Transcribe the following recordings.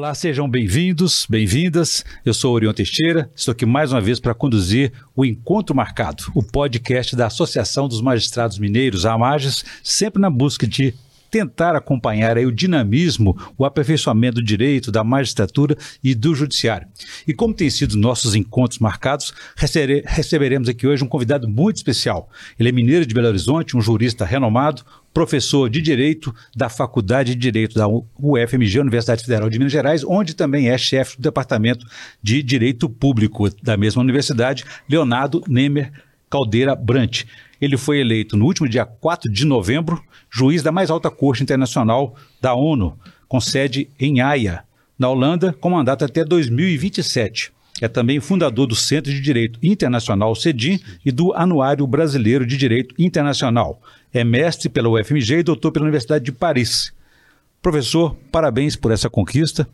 Olá, sejam bem-vindos, bem-vindas. Eu sou Orion Teixeira, estou aqui mais uma vez para conduzir o Encontro Marcado, o podcast da Associação dos Magistrados Mineiros, a AMAGES, sempre na busca de tentar acompanhar aí o dinamismo, o aperfeiçoamento do direito, da magistratura e do judiciário. E como tem sido nossos encontros marcados, receberemos aqui hoje um convidado muito especial. Ele é mineiro de Belo Horizonte, um jurista renomado, professor de Direito da Faculdade de Direito da UFMG, Universidade Federal de Minas Gerais, onde também é chefe do Departamento de Direito Público da mesma universidade, Leonardo Nemer Caldeira Brant. Ele foi eleito no último dia 4 de novembro juiz da mais alta corte internacional da ONU, com sede em Haia, na Holanda, com mandato até 2027. É também fundador do Centro de Direito Internacional CEDIM e do Anuário Brasileiro de Direito Internacional. É mestre pela UFMG e doutor pela Universidade de Paris. Professor, parabéns por essa conquista.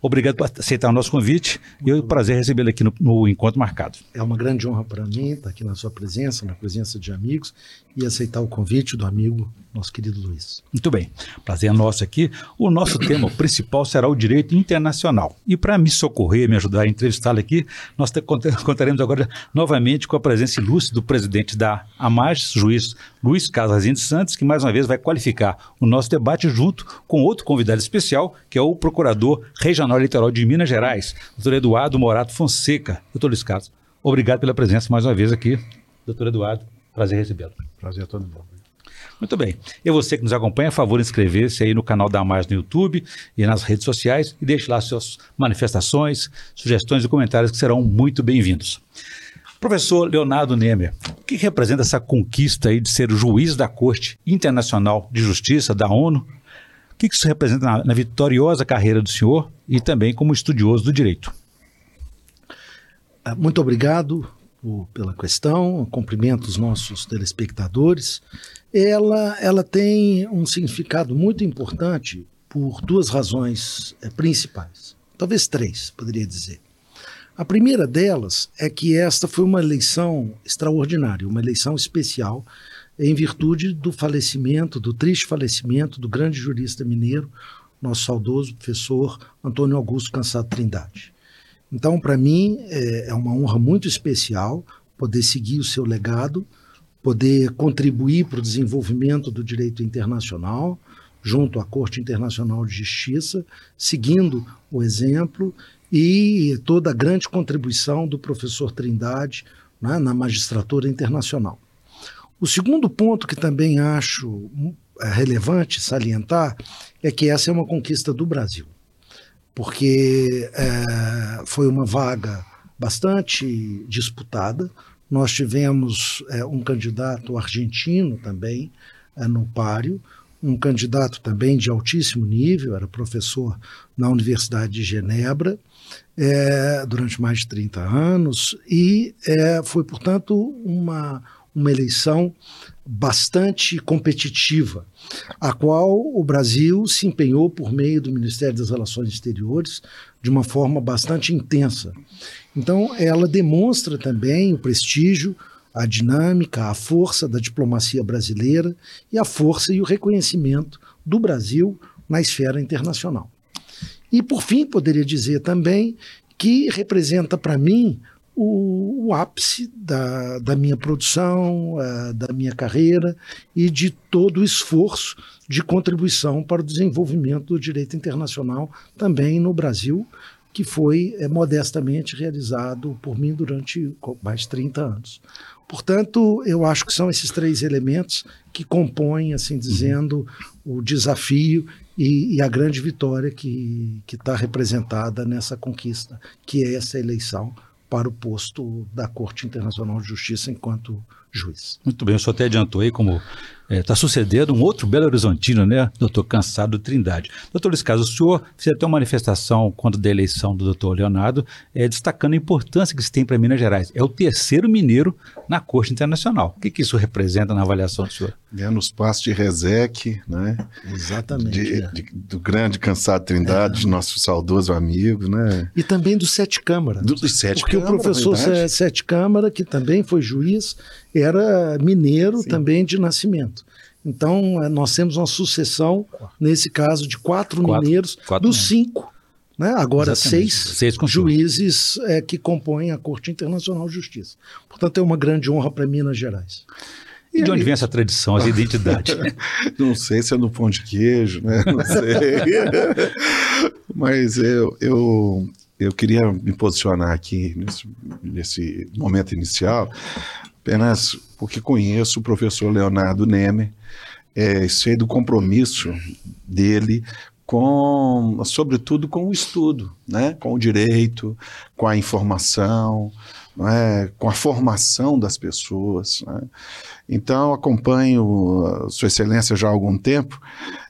Obrigado por aceitar o nosso convite e é um prazer recebê-lo aqui no, no, Encontro Marcado. É uma grande honra para mim estar aqui na sua presença, na presença de amigos e aceitar o convite do amigo, nosso querido Luiz. Muito bem, prazer é nosso aqui. O nosso tema principal será o direito internacional. E para me socorrer, me ajudar a entrevistá-lo aqui, nós contaremos agora novamente com a presença ilustre do presidente da AMAGES, juiz Luiz Casazinho Santos, que mais uma vez vai qualificar o nosso debate junto com outro convidado especial, que é o procurador regional eleitoral de Minas Gerais, doutor Eduardo Morato Fonseca. Doutor Luiz Carlos, obrigado pela presença mais uma vez aqui. Doutor Eduardo, prazer recebê-lo. Prazer é todo mundo. Muito bem. E você que nos acompanha, a favor, inscrever-se aí no canal da Mais no YouTube e nas redes sociais e deixe lá suas manifestações, sugestões e comentários que serão muito bem-vindos. Professor Leonardo Nemer, o que representa essa conquista aí de ser juiz da Corte Internacional de Justiça da ONU? O que isso representa na, na vitoriosa carreira do senhor e também como estudioso do direito? Ah, muito obrigado pela questão, cumprimento os nossos telespectadores. Ela, ela tem um significado muito importante por duas razões é, principais, talvez três, poderia dizer. A primeira delas é que esta foi uma eleição extraordinária, uma eleição especial, em virtude do falecimento, do triste falecimento do grande jurista mineiro, nosso saudoso professor Antônio Augusto Cansado Trindade. Então, para mim, é, é uma honra muito especial poder seguir o seu legado, poder contribuir para o desenvolvimento do direito internacional, junto à Corte Internacional de Justiça, seguindo o exemplo e toda a grande contribuição do professor Trindade né, na magistratura internacional. O segundo ponto que também acho é, relevante salientar é que essa é uma conquista do Brasil porque é, foi uma vaga bastante disputada. Nós tivemos é, um candidato argentino também é, no páreo, um candidato também de altíssimo nível, era professor na Universidade de Genebra é, durante mais de 30 anos, e é, foi, portanto, uma, uma eleição bastante competitiva, a qual o Brasil se empenhou por meio do Ministério das Relações Exteriores de uma forma bastante intensa. Então, ela demonstra também o prestígio, a dinâmica, a força da diplomacia brasileira e a força e o reconhecimento do Brasil na esfera internacional. E, por fim, poderia dizer também que representa para mim o, o ápice da, da, minha produção, uh, da minha carreira e de todo o esforço de contribuição para o desenvolvimento do direito internacional também no Brasil, que foi é, modestamente realizado por mim durante mais de 30 anos. Portanto, eu acho que são esses três elementos que compõem, assim dizendo, o desafio e, e a grande vitória que está representada nessa conquista, que é essa eleição para o posto da Corte Internacional de Justiça enquanto juiz. Muito bem, o senhor até adiantou aí como está é, sucedendo um outro Belo Horizontino, né, doutor Cansado Trindade. Doutor Luiz Carlos, o senhor fez até uma manifestação quando da eleição do doutor Leonardo, é, destacando a importância que se tem para Minas Gerais. É o terceiro mineiro na Corte Internacional. O que, que isso representa na avaliação do senhor? É nos passos de Rezec, né? Exatamente. De, é. de, do grande Cansado Trindade, é. nosso saudoso amigo, né? E também do Sete Câmara. Do, do Sete Porque Câmara, o professor Sete Câmara, que também foi juiz, era mineiro Sim. também de nascimento. Então, eh, nós temos uma sucessão, nesse caso, de quatro, quatro mineiros, quatro dos cinco Né? Agora, Exatamente. seis, Seis juízes é, que compõem a Corte Internacional de Justiça. Portanto, é uma grande honra para Minas Gerais. E de onde vem essa tradição, essa identidade? Não sei se é no pão de queijo, né? Não sei. Mas eu, eu, eu queria me posicionar aqui nesse, nesse momento inicial, apenas porque conheço o professor Leonardo Neme, é, sei do compromisso dele com, sobretudo, com o estudo, né? com o direito, com a informação, é? com a formação das pessoas. Né? Então, acompanho a Sua Excelência já há algum tempo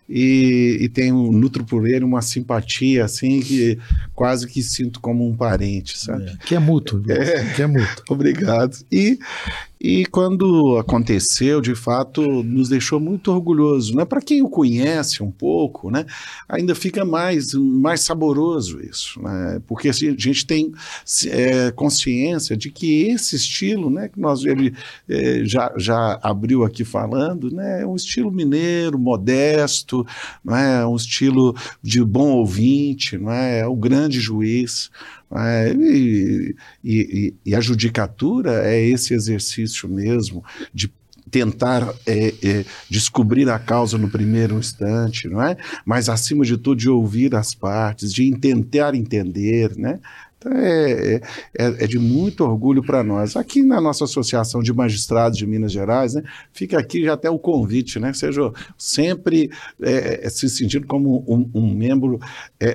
e, e tenho, nutro por ele uma simpatia assim que quase que sinto como um parente, sabe? É, que é mútuo. É. Que é mútuo. Obrigado. E, e quando aconteceu, de fato, nos deixou muito orgulhoso. Né? Para quem o conhece um pouco, né? ainda fica mais, mais saboroso isso. Né? Porque a gente tem é, consciência de que esse estilo, né, que nós, ele é, já, já abriu aqui falando, né, é um estilo mineiro, modesto, não é? um estilo de bom ouvinte, não é? é o grande juiz. É, e, e, e, a judicatura é esse exercício mesmo de tentar é, é, descobrir a causa no primeiro instante, não é? Mas acima de tudo de ouvir as partes, de tentar entender, né? É, é, é, de muito orgulho para nós. Aqui na nossa Associação de Magistrados de Minas Gerais, né, fica aqui já até o convite, né? Seja sempre é, se sentindo como um, um membro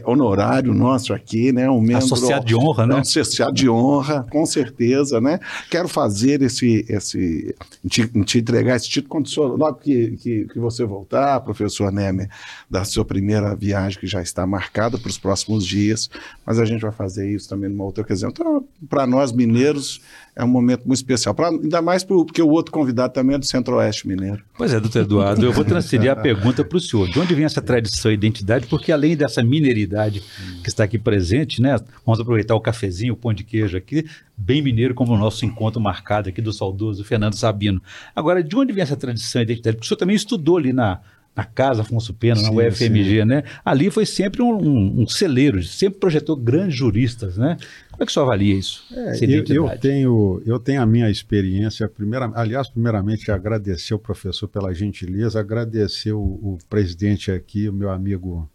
honorário nosso aqui, né? Um membro associado de honra, né? Associado de honra, com certeza, né? Quero fazer esse, esse te, te entregar esse título quando senhor, logo que, que, que, você voltar, professor Nemer, da sua primeira viagem que já está marcada para os próximos dias, mas a gente vai fazer isso também também numa outra ocasião. Então, para nós mineiros, é um momento muito especial. Pra, ainda mais porque o outro convidado também é do Centro-Oeste Mineiro. Pois é, doutor Eduardo, eu vou transferir a pergunta para o senhor. De onde vem essa tradição e identidade? Porque além dessa mineridade que está aqui presente, né? Vamos aproveitar o cafezinho, o pão de queijo aqui, bem mineiro, como o nosso encontro marcado aqui do saudoso Fernando Sabino. Agora, de onde vem essa tradição e identidade? Porque o senhor também estudou ali na, na Casa Afonso Pena, sim, na UFMG, sim. né? Ali foi sempre um, um, um, celeiro, sempre projetou grandes juristas, né? Como é que o senhor avalia isso? É, eu, eu, tenho, eu tenho a minha experiência, primeira, aliás, primeiramente agradecer o professor pela gentileza, agradecer o, o presidente aqui, o meu amigo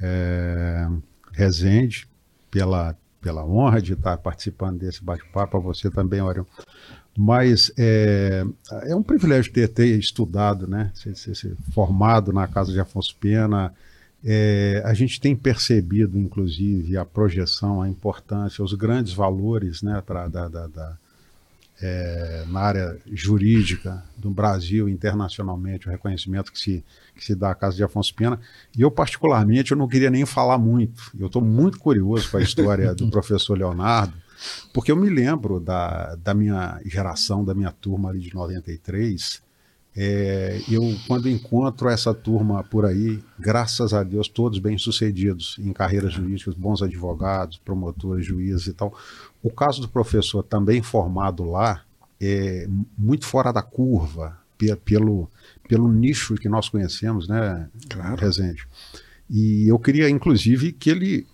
é, Rezende, pela, pela honra de estar participando desse bate-papo, a você também, Orion mas é, é um privilégio ter, ter estudado, né? Ser, ser, ser, formado na casa de Afonso Pena. É, a gente tem percebido, inclusive, a projeção, a importância, os grandes valores né, pra, da, da, da é, na área jurídica do Brasil internacionalmente, o reconhecimento que se, que se dá à Casa de Afonso Pena. E eu, particularmente, eu não queria nem falar muito. Eu estou muito curioso com a história do professor Leonardo, porque eu me lembro da, da minha geração, da minha turma ali de 93. É, eu, quando encontro essa turma por aí, graças a Deus, todos bem-sucedidos em carreiras jurídicas, bons advogados, promotores, juízes e tal. O caso do professor também formado lá é muito fora da curva, pelo, pelo nicho que nós conhecemos, né, claro. Resende. E eu queria, inclusive, que ele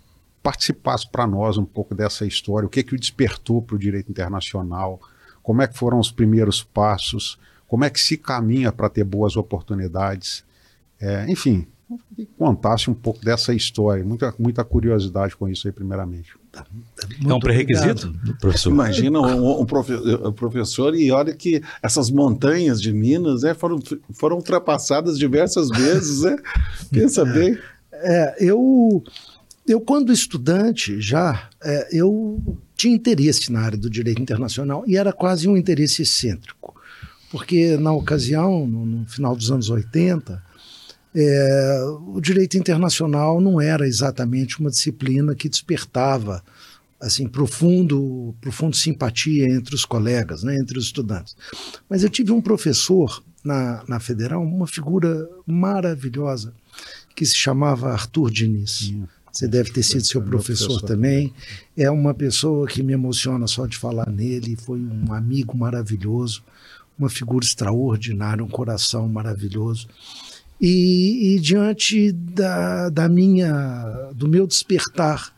participasse para nós um pouco dessa história, o que é que o despertou para o direito internacional, como é que foram os primeiros passos, como é que se caminha para ter boas oportunidades, é, enfim, que contasse um pouco dessa história, muita, muita curiosidade com isso aí, primeiramente. Tá, é um pré-requisito, professor? Imagina um, um, professor, e olha que essas montanhas de Minas né, foram, foram ultrapassadas diversas vezes, né? Pensa bem. É, eu eu, quando estudante, já, é, eu tinha interesse na área do direito internacional e era quase um interesse excêntrico, porque na ocasião, no, no final dos anos 80, é, o direito internacional não era exatamente uma disciplina que despertava assim profundo, profundo simpatia entre os colegas, né, entre os estudantes. Mas eu tive um professor na, na Federal, uma figura maravilhosa, que se chamava Arthur Diniz. Você deve ter sido seu professor, também. É uma pessoa que me emociona só de falar nele. Foi um amigo maravilhoso, uma figura extraordinária, um coração maravilhoso. E, e diante da, da minha, do meu despertar,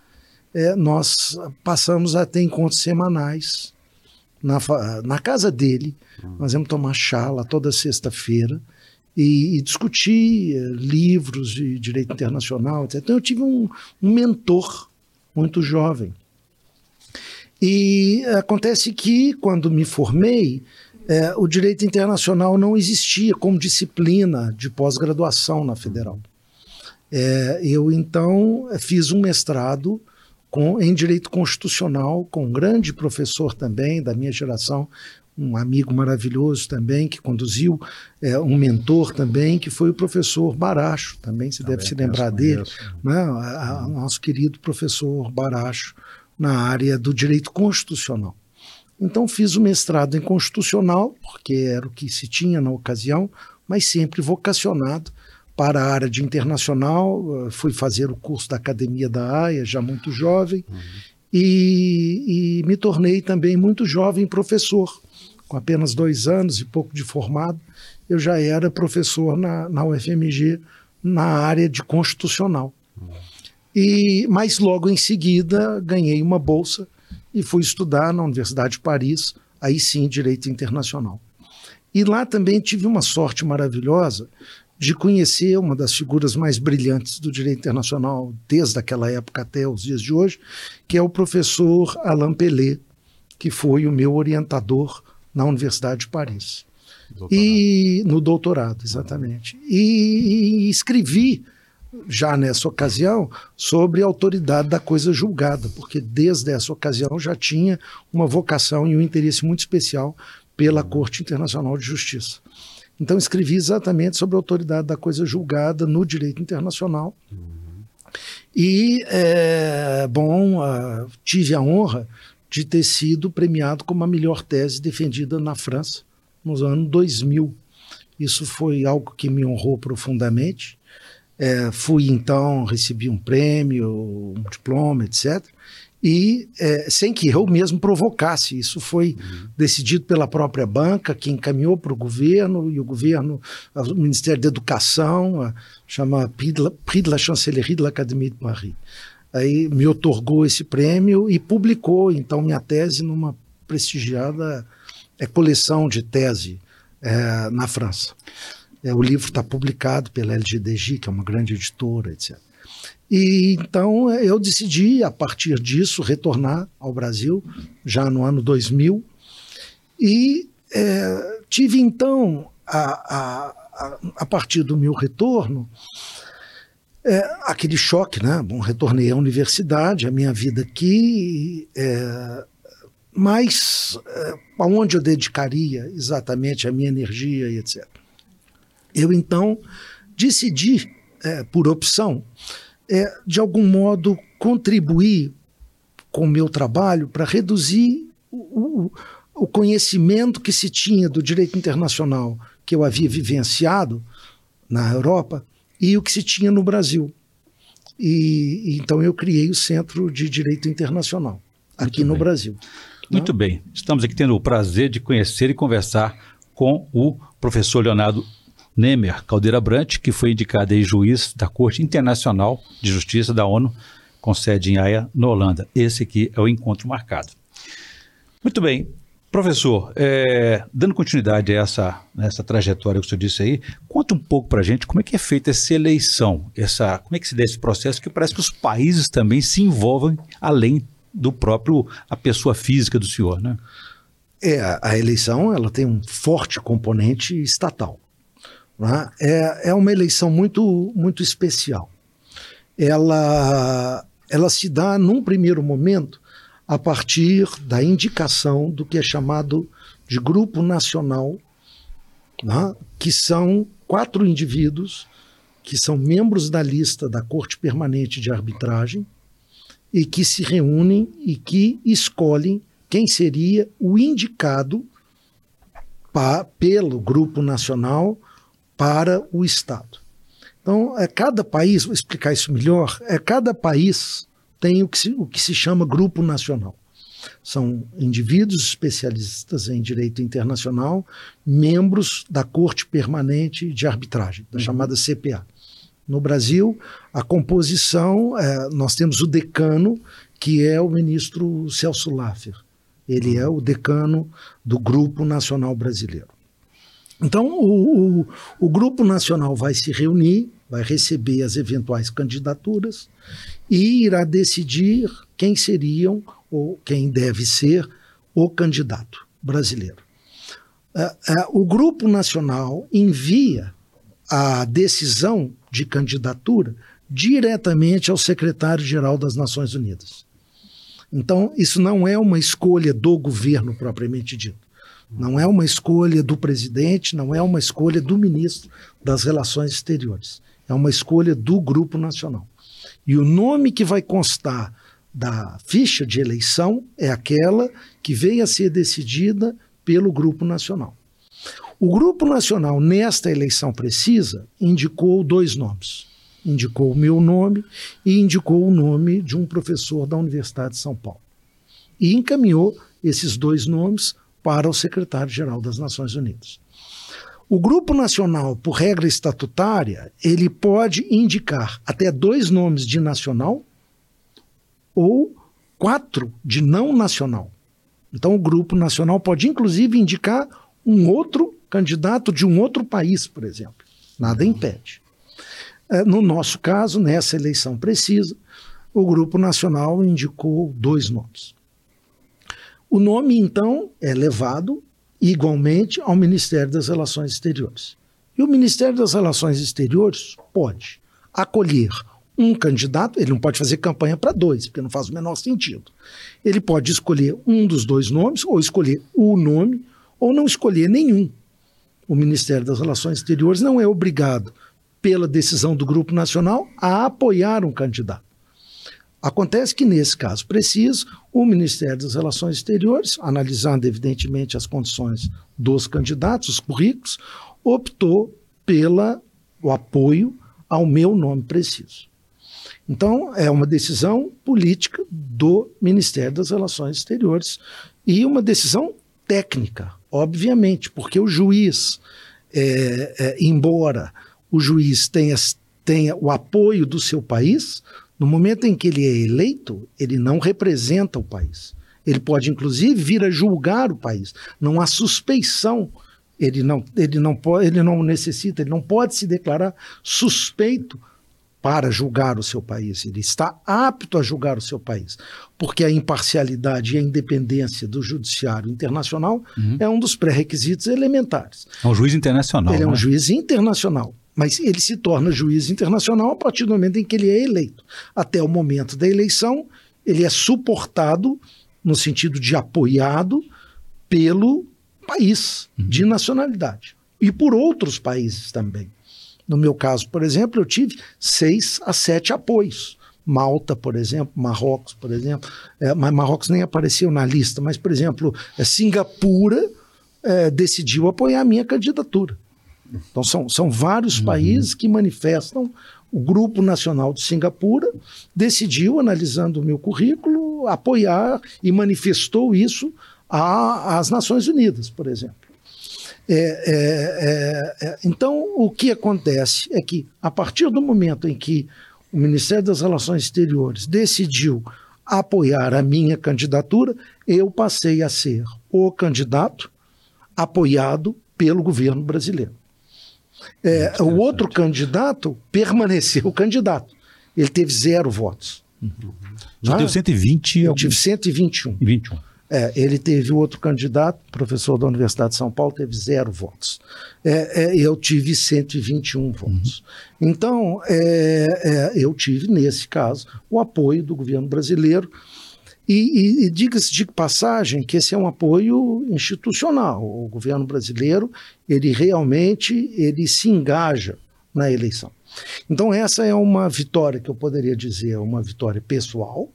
é, nós passamos a ter encontros semanais na, na casa dele. Nós íamos tomar chá lá toda sexta-feira e, e, discutir eh, livros de direito internacional, etc. Então eu tive um, um mentor muito jovem. E acontece que, quando me formei, é, o direito internacional não existia como disciplina de pós-graduação na federal. É, eu, então, fiz um mestrado com, em direito constitucional com um grande professor também da minha geração, um amigo maravilhoso também, que conduziu, é, um mentor também, que foi o professor Baracho, também se também deve se lembrar dele, né? A, a, nosso querido professor Baracho, na área do direito constitucional. Então fiz o mestrado em constitucional, porque era o que se tinha na ocasião, mas sempre vocacionado para a área de internacional. Fui fazer o curso da Academia da AIA, já muito jovem, uhum. e, e me tornei também muito jovem professor com apenas dois anos e pouco de formado, eu já era professor na, na UFMG na área de constitucional. E, mas logo em seguida ganhei uma bolsa e fui estudar na Universidade de Paris, aí sim, Direito Internacional. E lá também tive uma sorte maravilhosa de conhecer uma das figuras mais brilhantes do direito internacional desde aquela época até os dias de hoje, que é o professor Alain Pelé, que foi o meu orientador na Universidade de Paris. Doutorado. E no doutorado, exatamente. E, e escrevi já nessa ocasião sobre a autoridade da coisa julgada, porque desde essa ocasião já tinha uma vocação e um interesse muito especial pela Corte Internacional de Justiça. Então escrevi exatamente sobre a autoridade da coisa julgada no direito internacional. Uhum. E, é, bom, uh, tive a honra de ter sido premiado como a melhor tese defendida na França nos anos 2000. Isso foi algo que me honrou profundamente. É, fui então, recebi um prêmio, um diploma, etc. E é, sem que eu mesmo provocasse. Isso foi uhum. decidido pela própria banca, que encaminhou para o governo, e o governo, o Ministério da Educação, chama Prix de la Chancellerie de l'Académie de Paris aí me otorgou esse prêmio e publicou então minha tese numa prestigiada é, coleção de tese é, na França. É, o livro está publicado pela LGDG, que é uma grande editora, etc. E então eu decidi, a partir disso, retornar ao Brasil, já no ano 2000, e é, tive então, a, a, a partir do meu retorno, é, aquele choque, né? Bom, retornei à universidade, a minha vida aqui, é, mas é, aonde eu dedicaria exatamente a minha energia e etc. Eu então decidi, é, por opção, é, de algum modo contribuir com o meu trabalho para reduzir o, o, o conhecimento que se tinha do direito internacional que eu havia vivenciado na Europa e o que se tinha no Brasil. E, então eu criei o Centro de Direito Internacional aqui no Brasil. Muito bem. Estamos aqui tendo o prazer de conhecer e conversar com o professor Leonardo Nemer Caldeira Brant, que foi indicado aí juiz da Corte Internacional de Justiça da ONU, com sede em Haia, na Holanda. Esse aqui é o encontro marcado. Muito bem. Professor, é, dando continuidade a essa, essa trajetória que o senhor disse aí, conta um pouco para a gente como é que é feita essa eleição, essa, como é que se dá esse processo, que parece que os países também se envolvem além do próprio, a pessoa física do senhor, né? É, a eleição ela tem um forte componente estatal. Né? É, é uma eleição muito, muito especial. Ela, ela se dá num primeiro momento a partir da indicação do que é chamado de Grupo Nacional, né, que são quatro indivíduos que são membros da lista da Corte Permanente de Arbitragem e que se reúnem e que escolhem quem seria o indicado pa, pelo Grupo Nacional para o Estado. Então, é cada país, vou explicar isso melhor, é cada país tem o que se, o que se chama grupo nacional. São indivíduos especialistas em direito internacional, membros da Corte Permanente de Arbitragem, da chamada CPA. No Brasil, a composição, é, nós temos o decano, que é o ministro Celso Laffer. Ele é o decano do Grupo Nacional Brasileiro. Então, o, o, o, Grupo Nacional vai se reunir, vai receber as eventuais candidaturas e irá decidir quem seriam ou quem deve ser o candidato brasileiro. Uh, uh, o Grupo Nacional envia a decisão de candidatura diretamente ao secretário-geral das Nações Unidas. Então, isso não é uma escolha do governo propriamente dito. Não é uma escolha do presidente, não é uma escolha do ministro das Relações Exteriores. É uma escolha do Grupo Nacional. E o nome que vai constar da ficha de eleição é aquela que veio a ser decidida pelo Grupo Nacional. O Grupo Nacional, nesta eleição precisa, indicou dois nomes. Indicou o meu nome e indicou o nome de um professor da Universidade de São Paulo. E encaminhou esses dois nomes para o secretário-geral das Nações Unidas. O grupo nacional, por regra estatutária, ele pode indicar até dois nomes de nacional ou quatro de não nacional. Então, o grupo nacional pode, inclusive, indicar um outro candidato de um outro país, por exemplo. Nada impede. É, no nosso caso, nessa eleição precisa, o grupo nacional indicou dois nomes. O nome, então, é levado igualmente ao Ministério das Relações Exteriores. E o Ministério das Relações Exteriores pode acolher um candidato, ele não pode fazer campanha para dois, porque não faz o menor sentido. Ele pode escolher um dos dois nomes, ou escolher o nome, ou não escolher nenhum. O Ministério das Relações Exteriores não é obrigado, pela decisão do Grupo Nacional, a apoiar um candidato. Acontece que, nesse caso preciso, o Ministério das Relações Exteriores, analisando evidentemente as condições dos candidatos, os currículos, optou pelo apoio ao meu nome preciso. Então, é uma decisão política do Ministério das Relações Exteriores e uma decisão técnica, obviamente, porque o juiz, é, é, embora o juiz tenha, tenha o apoio do seu país, no momento em que ele é eleito, ele não representa o país. Ele pode, inclusive, vir a julgar o país. Não há suspeição. Ele não, ele não, pode, ele não necessita, ele não pode se declarar suspeito para julgar o seu país. Ele está apto a julgar o seu país, porque a imparcialidade e a independência do judiciário internacional uhum. é um dos pré-requisitos elementares. É um juiz internacional. Ele né? é um juiz internacional. Mas ele se torna juiz internacional a partir do momento em que ele é eleito. Até o momento da eleição, ele é suportado, no sentido de apoiado, pelo país uhum. de nacionalidade. E por outros países também. No meu caso, por exemplo, eu tive seis a sete apoios. Malta, por exemplo, Marrocos, por exemplo. É, mas Marrocos nem apareceu na lista, mas, por exemplo, é, Singapura é, decidiu apoiar a minha candidatura. Então, são, são vários uhum. países que manifestam. O Grupo Nacional de Singapura decidiu, analisando o meu currículo, apoiar e manifestou isso às Nações Unidas, por exemplo. É, é, é, é, então, o que acontece é que, a partir do momento em que o Ministério das Relações Exteriores decidiu apoiar a minha candidatura, eu passei a ser o candidato apoiado pelo governo brasileiro. É, o outro candidato permaneceu candidato. Ele teve zero votos. Uhum. Já ah, teve 120? Eu tive 121. 21. É, ele teve outro candidato, professor da Universidade de São Paulo, teve zero votos. É, é, eu tive 121 votos. Uhum. Então, é, é, eu tive, nesse caso, o apoio do governo brasileiro e, e, e diga-se de passagem que esse é um apoio institucional. O governo brasileiro, ele realmente ele se engaja na eleição. Então essa é uma vitória que eu poderia dizer, uma vitória pessoal,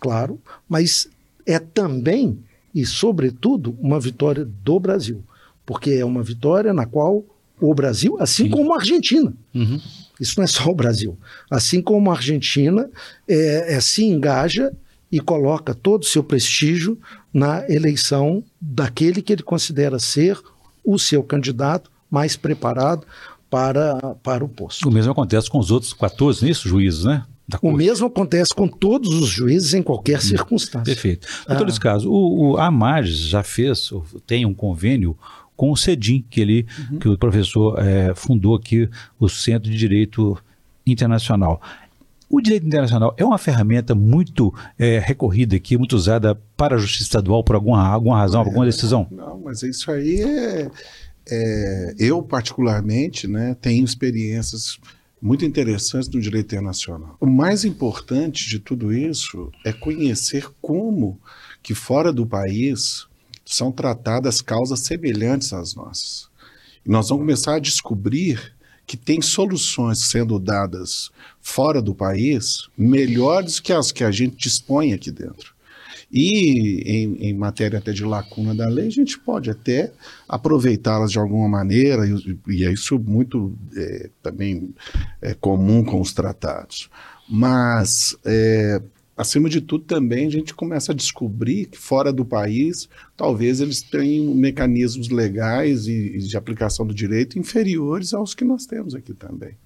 claro, mas é também e sobretudo uma vitória do Brasil, porque é uma vitória na qual o Brasil, assim Sim. como a Argentina, uhum. isso não é só o Brasil, assim como a Argentina é, é, se engaja e coloca todo o seu prestígio na eleição daquele que ele considera ser o seu candidato mais preparado para, para o posto. O mesmo acontece com os outros 14, nisso, juízes, né? O mesmo acontece com todos os juízes em qualquer hum, circunstância. Perfeito. Em ah. todos os casos, o, o AMAGES já fez, tem um convênio com o CEDIM, que, ele, uhum. que o professor é, fundou aqui, o Centro de Direito Internacional. O direito internacional é uma ferramenta muito é, recorrida aqui, muito usada para a justiça estadual por alguma, alguma razão, é, alguma decisão? Não, mas isso aí é, é, Eu, particularmente, né, tenho experiências muito interessantes no direito internacional. O mais importante de tudo isso é conhecer como que fora do país são tratadas causas semelhantes às nossas. E nós vamos começar a descobrir que tem soluções sendo dadas fora do país melhores que as que a gente dispõe aqui dentro. E em, em matéria até de lacuna da lei, a gente pode até aproveitá-las de alguma maneira, e, e é isso muito é, também é comum com os tratados. Mas é, acima de tudo, também a gente começa a descobrir que fora do país, talvez eles tenham mecanismos legais e, e de aplicação do direito inferiores aos que nós temos aqui também.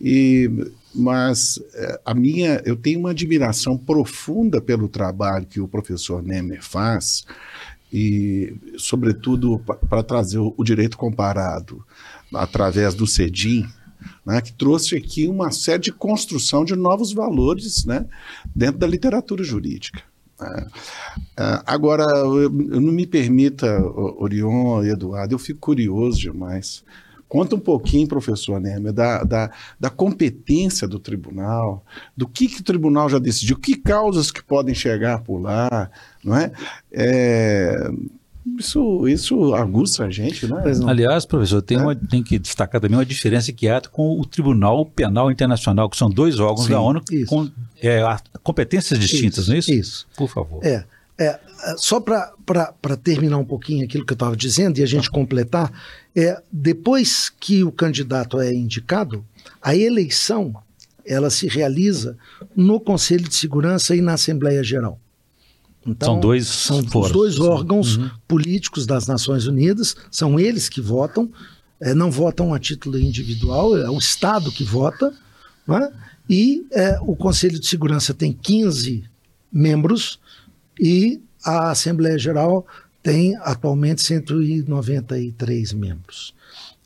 E, mas eh, a minha, eu tenho uma admiração profunda pelo trabalho que o professor Nemer faz e, sobretudo, para trazer o, o, direito comparado através do CEDIM, né, que trouxe aqui uma série de construção de novos valores né, dentro da literatura jurídica. Né. Uh, agora, eu, eu, não me permita, Orion Eduardo, eu fico curioso demais. Conta um pouquinho, professor Nemer, da, da, da, competência do tribunal, do que, que o tribunal já decidiu, que causas que podem chegar por lá, não é? é isso, isso aguça a gente, né? Aliás, professor, tem, é. uma, tem que destacar também uma diferença que há com o Tribunal Penal Internacional, que são dois órgãos Sim, da ONU isso. com é, competências distintas, isso, não é isso? Isso. Por favor. É. É, só para terminar um pouquinho aquilo que eu estava dizendo e a gente completar, é, depois que o candidato é indicado, a eleição ela se realiza no Conselho de Segurança e na Assembleia Geral. Então, são dois são os dois órgãos uhum. políticos das Nações Unidas, são eles que votam, é, não votam a título individual, é o Estado que vota, né? e é, o Conselho de Segurança tem 15 membros e a Assembleia Geral tem atualmente 193 membros.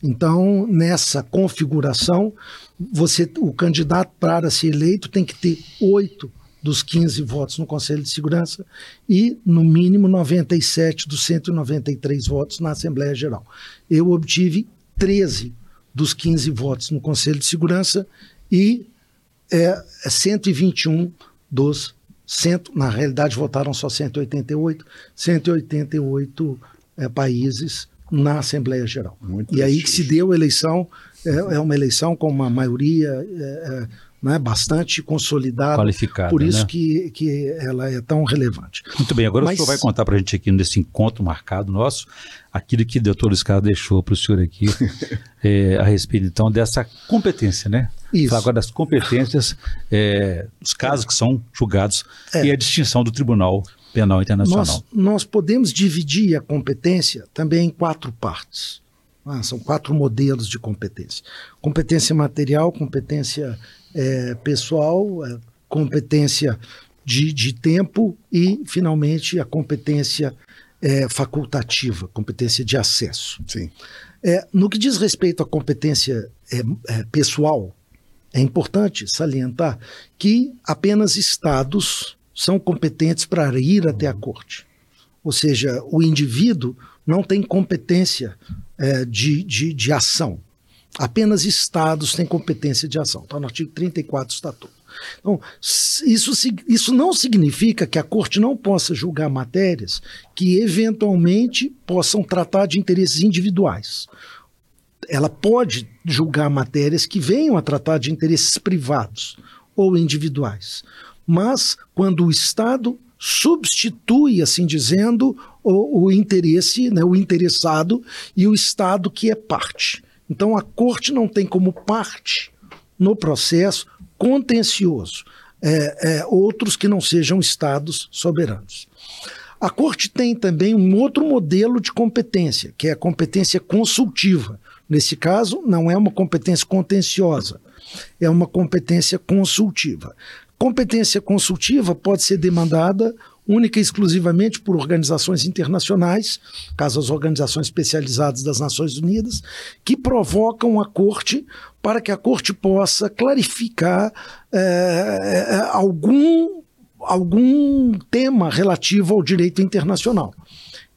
Então, nessa configuração, você, o candidato para ser eleito tem que ter oito dos 15 votos no Conselho de Segurança e, no mínimo, 97 dos 193 votos na Assembleia Geral. Eu obtive 13 dos 15 votos no Conselho de Segurança e é, 121 dos 100, na realidade votaram só 188, 188 é, países na Assembleia Geral. Muito e aí que se deu a eleição, é, é uma eleição com uma maioria é, é né, bastante consolidada. Qualificada. Por isso né? que, que ela é tão relevante. Muito bem, agora Mas... o senhor vai contar para a gente aqui nesse encontro marcado nosso, aquilo que o doutor Luiz Carlos deixou para o senhor aqui, é, a respeito então dessa competência, né? Isso. Falar agora das competências, é, os casos que são julgados é. e a distinção do Tribunal Penal Internacional. Nós, nós podemos dividir a competência também em quatro partes. Ah, são quatro modelos de competência: competência material, competência é, pessoal, é, competência de, de tempo e, finalmente, a competência é, facultativa, competência de acesso. Sim. É, no que diz respeito à competência é, é, pessoal, é importante salientar que apenas estados são competentes para ir até a corte. Ou seja, o indivíduo não tem competência é, de, de, de ação. Apenas estados têm competência de ação. Está no artigo 34 do Estatuto. Então, isso, isso não significa que a corte não possa julgar matérias que eventualmente possam tratar de interesses individuais. Ela pode julgar matérias que venham a tratar de interesses privados ou individuais. Mas quando o Estado substitui, assim dizendo, o, o interesse, né, o interessado e o Estado que é parte. Então a corte não tem como parte no processo contencioso é, é, outros que não sejam estados soberanos. A Corte tem também um outro modelo de competência, que é a competência consultiva. Nesse caso, não é uma competência contenciosa, é uma competência consultiva. Competência consultiva pode ser demandada única e exclusivamente por organizações internacionais, caso as organizações especializadas das Nações Unidas, que provocam a Corte para que a Corte possa clarificar é, algum algum tema relativo ao direito internacional.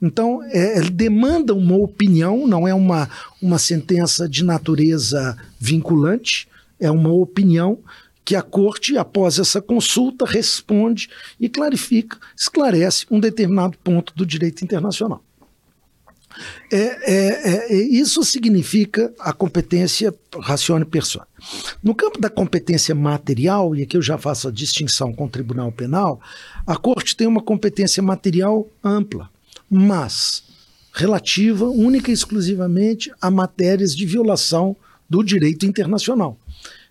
Então, é, demanda uma opinião, não é uma, uma sentença de natureza vinculante, é uma opinião que a corte, após essa consulta, responde e clarifica, esclarece um determinado ponto do direito internacional. É, é, é, isso significa a competência ratione persona. No campo da competência material, e aqui eu já faço a distinção com o Tribunal Penal, a Corte tem uma competência material ampla, mas relativa única e exclusivamente a matérias de violação do direito internacional.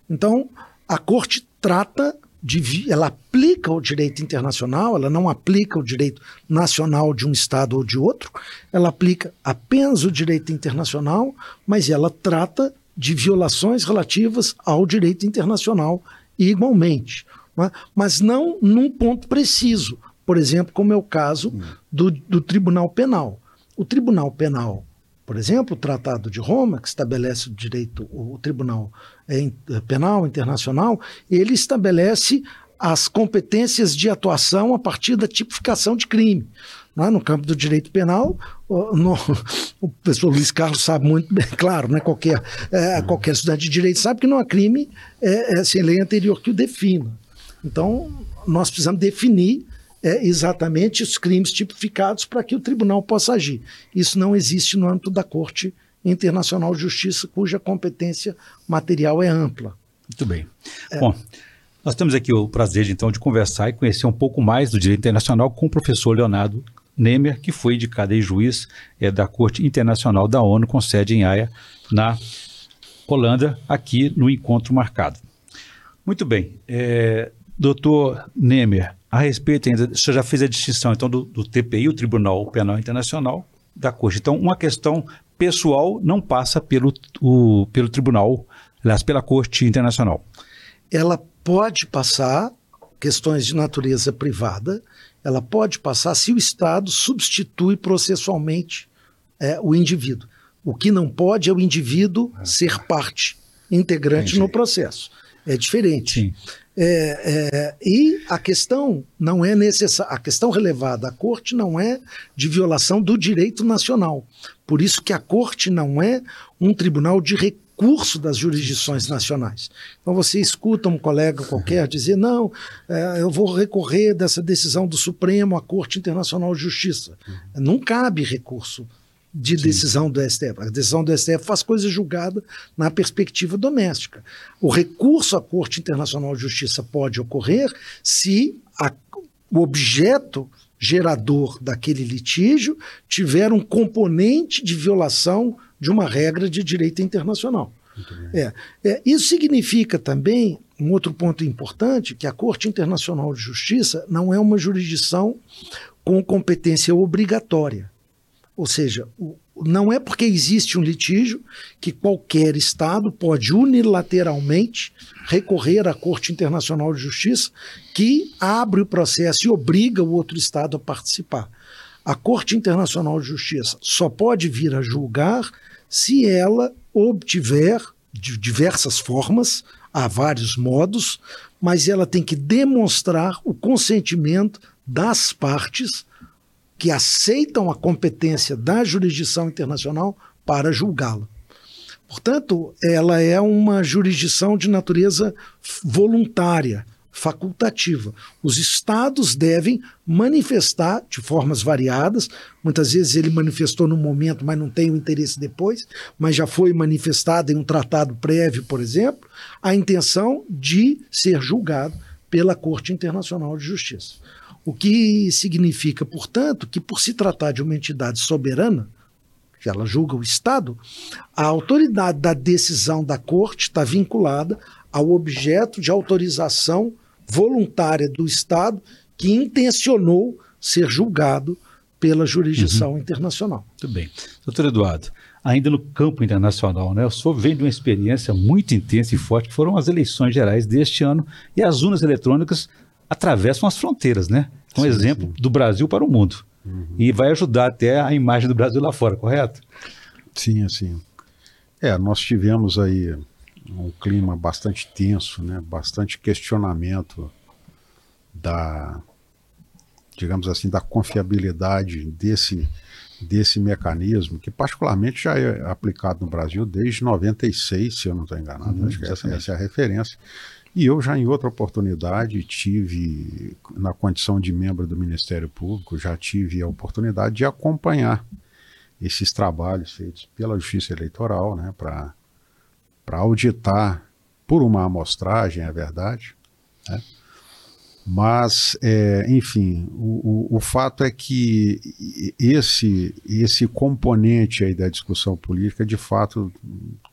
Então, a Corte trata de, ela aplica o direito internacional, ela não aplica o direito nacional de um Estado ou de outro, ela aplica apenas o direito internacional, mas ela trata de violações relativas ao direito internacional igualmente. Né? Mas não num ponto preciso, por exemplo, como é o caso hum. do, do Tribunal Penal. O Tribunal Penal por exemplo, o Tratado de Roma, que estabelece o direito, o Tribunal é, Penal Internacional, ele estabelece as competências de atuação a partir da tipificação de crime. É? No campo do direito penal, no, o professor Luiz Carlos sabe muito bem, claro, né? qualquer, é, qualquer estudante de direito sabe que não há crime é, é, sem lei anterior que o defina. Então, nós precisamos definir é, exatamente os crimes tipificados para que o tribunal possa agir. Isso não existe no âmbito da Corte Internacional de Justiça, cuja competência material é ampla. Muito bem. É. Bom, nós temos aqui o prazer, então, de conversar e conhecer um pouco mais do direito internacional com o professor Leonardo Nemer, que foi indicado juiz é, da Corte Internacional da ONU, com sede em Haia, na Holanda, aqui no encontro marcado. Muito bem. É, doutor Nemer, a respeito ainda, o senhor já fez a distinção então do, do TPI, o Tribunal Penal Internacional, da Corte. Então, uma questão pessoal não passa pelo, o, pelo tribunal, aliás, pela Corte Internacional. Ela pode passar questões de natureza privada, ela pode passar se o Estado substitui processualmente é, o indivíduo. O que não pode é o indivíduo ser parte integrante Entendi. no processo. É diferente. Sim. É, é, e a questão não é necessária, a questão relevada à corte não é de violação do direito nacional. Por isso que a corte não é um tribunal de recurso das jurisdições nacionais. Então você escuta um colega qualquer dizer não, é, eu vou recorrer dessa decisão do Supremo à Corte Internacional de Justiça. Não cabe recurso de Sim. decisão do STF. A decisão do STF faz coisa julgada na perspectiva doméstica. O recurso à Corte Internacional de Justiça pode ocorrer se a, o objeto gerador daquele litígio tiver um componente de violação de uma regra de direito internacional. É, é, isso significa também um outro ponto importante que a Corte Internacional de Justiça não é uma jurisdição com competência obrigatória. Ou seja, não é porque existe um litígio que qualquer Estado pode unilateralmente recorrer à Corte Internacional de Justiça que abre o processo e obriga o outro Estado a participar. A Corte Internacional de Justiça só pode vir a julgar se ela obtiver, de diversas formas, há vários modos, mas ela tem que demonstrar o consentimento das partes que aceitam a competência da jurisdição internacional para julgá-la. Portanto, ela é uma jurisdição de natureza voluntária, facultativa. Os estados devem manifestar de formas variadas. Muitas vezes ele manifestou no momento, mas não tem o interesse depois, mas já foi manifestado em um tratado prévio, por exemplo, a intenção de ser julgado pela Corte Internacional de Justiça. O que significa, portanto, que por se tratar de uma entidade soberana, que ela julga o Estado, a autoridade da decisão da Corte está vinculada ao objeto de autorização voluntária do Estado que intencionou ser julgado pela jurisdição uhum. internacional. Muito bem. Doutor Eduardo, ainda no campo internacional, né? O senhor vem de uma experiência muito intensa e forte, que foram as eleições gerais deste ano, e as urnas eletrônicas atravessam as fronteiras, né? Um sim, exemplo sim. do Brasil para o mundo. Uhum. E vai ajudar até a imagem do Brasil lá fora, correto? Sim, assim. É, nós tivemos aí um clima bastante tenso, né? Bastante questionamento da, digamos assim, da confiabilidade desse desse mecanismo, que particularmente já é aplicado no Brasil desde 96, se eu não estou enganado, uhum, acho que essa, essa, é a referência. E eu já em outra oportunidade tive, na condição de membro do Ministério Público, já tive a oportunidade de acompanhar esses trabalhos feitos pela Justiça Eleitoral, né, para auditar por uma amostragem, é verdade, né, mas, é, enfim, o, o, o, fato é que esse, esse componente aí da discussão política, de fato,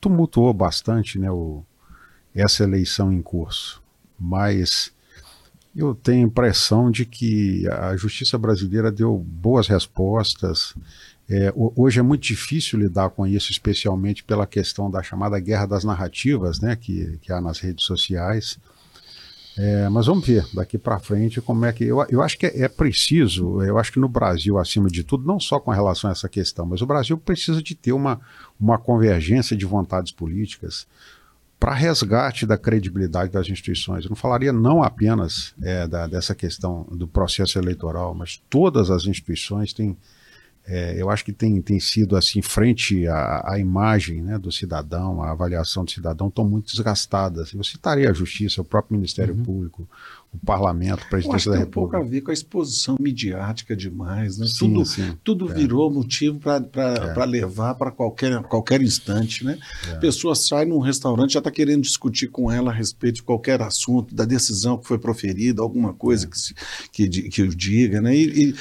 tumultuou bastante né, o, essa eleição em curso. Mas eu tenho a impressão de que a justiça brasileira deu boas respostas. É, hoje é muito difícil lidar com isso, especialmente pela questão da chamada guerra das narrativas né, que, que há nas redes sociais. É, mas vamos ver daqui para frente como é que. Eu, eu acho que é, é, preciso, eu acho que no Brasil, acima de tudo, não só com relação a essa questão, mas o Brasil precisa de ter uma, uma convergência de vontades políticas para resgate da credibilidade das instituições. Eu não falaria não apenas é, da, dessa questão do processo eleitoral, mas todas as instituições têm é, eu acho que tem, tem sido assim, frente à, à imagem né, do cidadão, a avaliação do cidadão, estão muito desgastadas. Eu citaria a Justiça, o próprio Ministério uhum. Público, o parlamento, a presidência da República. Tem um pouco a ver com a exposição midiática demais. Né? Sim, tudo sim. tudo é. virou motivo para é. levar para qualquer, qualquer instante. Né? É. Pessoa sai num restaurante já está querendo discutir com ela a respeito de qualquer assunto, da decisão que foi proferida, alguma coisa é. que, se, que, que diga. Né? E, e,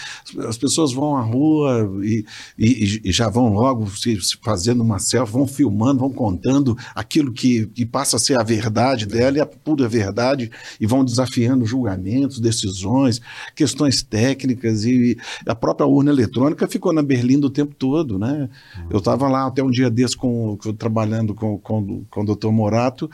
as pessoas vão à rua e, e, e já vão logo se, se, fazendo uma selfie, vão filmando, vão contando aquilo que, que passa a ser a verdade dela e a pura verdade e vão desafiando julgamentos, decisões, questões técnicas e a própria urna eletrônica ficou na Berlim o tempo todo, né? Uhum. Eu estava lá até um dia desse com, trabalhando com, com, com o doutor Morato,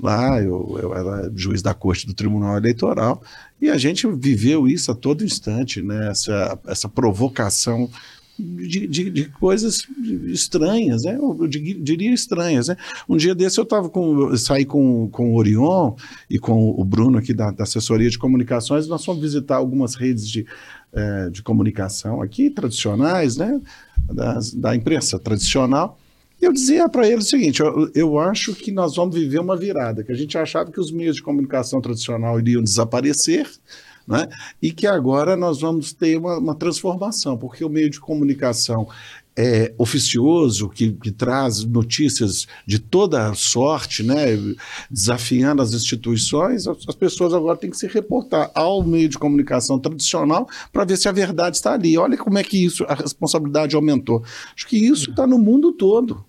lá eu, eu era juiz da corte do Tribunal Eleitoral e a gente viveu isso a todo instante, né? Essa, essa provocação de, de, de, coisas estranhas, né? eu diria estranhas. Né? Um dia desse eu tava com, saí com, com o Orion e com o Bruno aqui da, da assessoria de comunicações, nós fomos visitar algumas redes de, é, de comunicação aqui, tradicionais, né? Das, da imprensa tradicional, eu dizia para ele o seguinte: eu, eu, acho que nós vamos viver uma virada, que a gente achava que os meios de comunicação tradicional iriam desaparecer, né? e que agora nós vamos ter uma, uma transformação, porque o meio de comunicação é, oficioso, que, que, traz notícias de toda sorte, né, desafiando as instituições, as, as, pessoas agora têm que se reportar ao meio de comunicação tradicional para ver se a verdade está ali. Olha como é que isso, a responsabilidade aumentou. Acho que isso está no mundo todo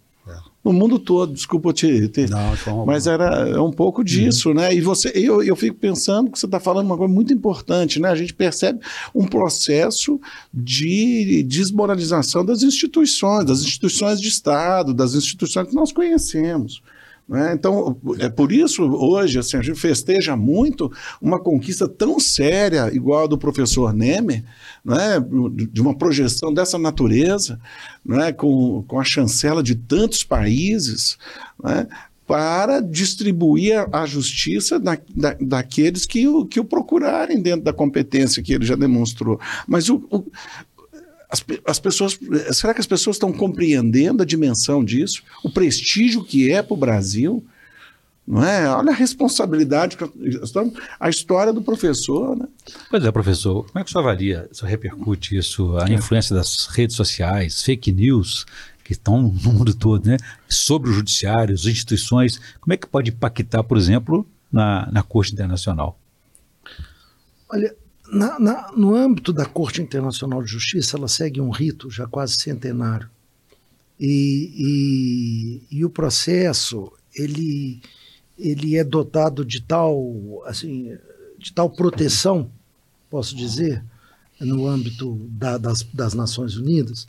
no mundo todo, desculpa te, te Não, mas era é um pouco disso, uhum. né? E você, eu, eu fico pensando que você está falando uma coisa muito importante, né? A gente percebe um processo de desmoralização das instituições, das instituições de Estado, das instituições que nós conhecemos. Né? Então, é por isso, hoje, assim, a gente festeja muito uma conquista tão séria, igual a do professor Nemer, né? de uma projeção dessa natureza, né? com, com a chancela de tantos países, né? para distribuir a, a justiça da, da, daqueles que o, que o procurarem dentro da competência que ele já demonstrou. Mas o, o as, as pessoas, será que as pessoas estão compreendendo a dimensão disso? O prestígio que é para o Brasil? Não é? Olha a responsabilidade, a história do professor. Né? Pois é, professor, como é que o senhor avalia, o senhor repercute isso, a é. influência das redes sociais, fake news, que estão no mundo todo, né? sobre o judiciário, as instituições, como é que pode impactar, por exemplo, na, na Corte Internacional? Olha, na, na, no âmbito da Corte Internacional de Justiça, ela segue um rito já quase centenário. E, e, e, o processo ele, ele é dotado de tal, assim, de tal proteção, posso dizer, no âmbito da, das, das Nações Unidas,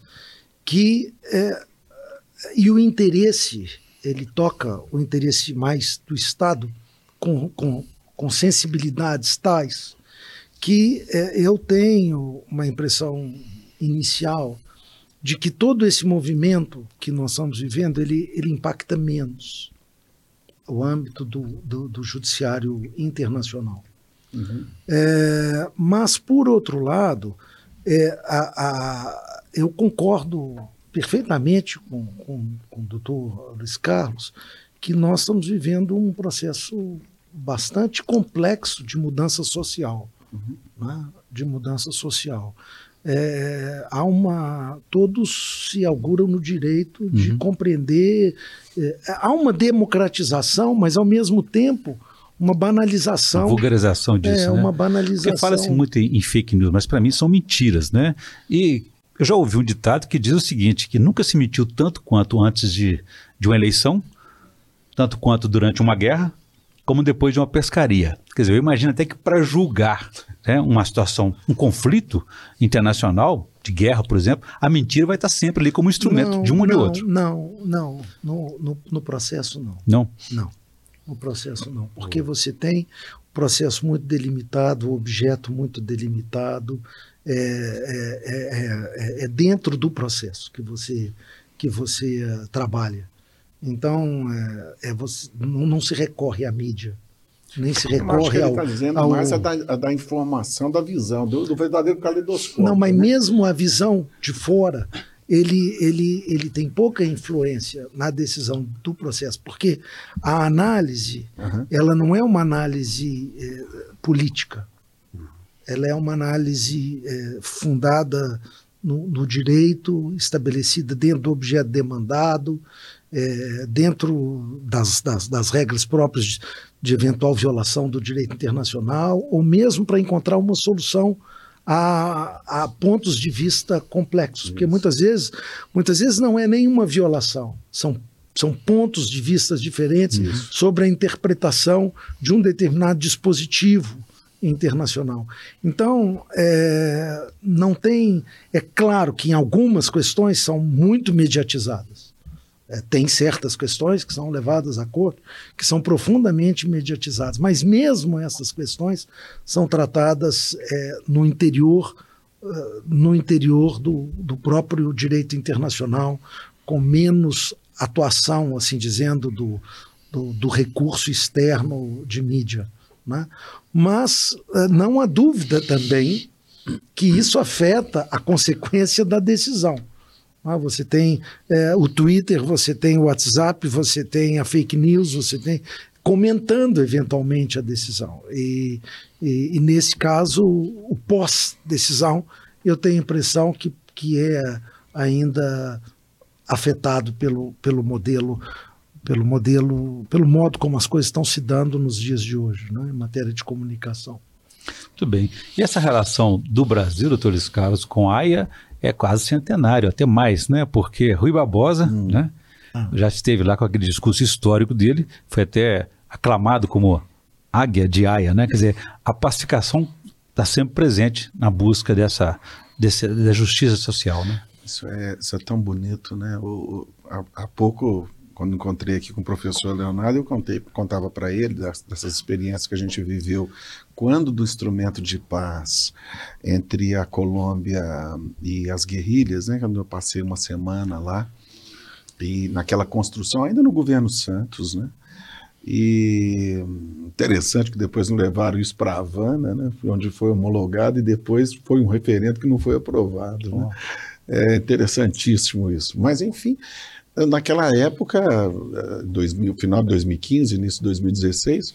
que é, e o interesse ele toca o interesse mais do Estado com, com, com sensibilidades tais que é, eu tenho uma impressão inicial de que todo esse movimento que nós estamos vivendo ele, ele impacta menos o âmbito do, do, do judiciário internacional. Uhum. É, mas, por outro lado, é, a, a, eu concordo perfeitamente com, com, com o doutor Luiz Carlos que nós estamos vivendo um processo bastante complexo de mudança social. Uhum. Né? De mudança social. É, há uma. Todos se auguram no direito de uhum. compreender. É, há uma democratização, mas ao mesmo tempo uma banalização. Uma vulgarização disso. É, né? uma banalização. Porque fala-se muito em, em fake news, mas para mim são mentiras, né? E eu já ouvi um ditado que diz o seguinte: que nunca se mentiu tanto quanto antes de, de uma eleição, tanto quanto durante uma guerra, como depois de uma pescaria. Quer dizer, eu imagino até que para julgar né, uma situação, um conflito internacional, de guerra, por exemplo, a mentira vai estar sempre ali como instrumento não, de um ou de outro. Não, não. No, no, no, processo, não. Não? Não. No processo, não. Porque você tem um processo muito delimitado, o objeto muito delimitado, é, é, é, é, dentro do processo que você, que você uh, trabalha. Então, é, você, não, não, se recorre à mídia, nem se recorre ao... Ele está dizendo ao... mais a da, a da, informação, da visão, do, do verdadeiro caleidoscópio. Não, mas né? mesmo a visão de fora, ele, ele, ele tem pouca influência na decisão do processo, porque a análise, uhum. ela não é uma análise é, política, ela é uma análise é, fundada no, no, direito, estabelecida dentro do objeto demandado, é, dentro das, das, das, regras próprias de, de, eventual violação do direito internacional, ou mesmo para encontrar uma solução a, a, pontos de vista complexos, Isso. porque muitas vezes, muitas vezes não é nenhuma violação, são são pontos de vista diferentes Isso. sobre a interpretação de um determinado dispositivo internacional. Então, é, não tem. É claro que em algumas questões são muito mediatizadas. É, tem certas questões que são levadas a corte, que são profundamente mediatizadas, mas mesmo essas questões são tratadas é, no interior, uh, no interior do, do próprio direito internacional, com menos atuação, assim dizendo, do, do, do recurso externo de mídia. Né? Mas eh, não há dúvida também que isso afeta a consequência da decisão. Ah, você tem é, o Twitter, você tem o WhatsApp, você tem a fake news, você tem comentando eventualmente a decisão. E, e, e nesse caso, o pós-decisão, eu tenho a impressão que, que é ainda afetado pelo, pelo modelo pelo modelo, pelo modo como as coisas estão se dando nos dias de hoje, né, em matéria de comunicação. Muito bem. E essa relação do Brasil, doutor Luiz Carlos, com a AIA é quase centenário, até mais, né? Porque Rui Barbosa, hum. né? Ah. Já esteve lá com aquele discurso histórico dele, foi até aclamado como águia de Aia, né? Quer dizer, a pacificação está sempre presente na busca dessa, desse, da justiça social, né? Isso é, isso é tão bonito, né? O, o há, pouco quando encontrei aqui com o professor Leonardo, eu contei, contava para ele das, dessas experiências que a gente viveu quando do instrumento de paz entre a Colômbia e as guerrilhas, né, quando eu passei uma semana lá, e naquela construção, ainda no governo Santos, né, e interessante que depois não levaram isso para Havana, né, onde foi homologado, e depois foi um referendo que não foi aprovado. Né? É interessantíssimo isso. Mas, enfim, Naquela época, 2000, final de 2015, início de 2016,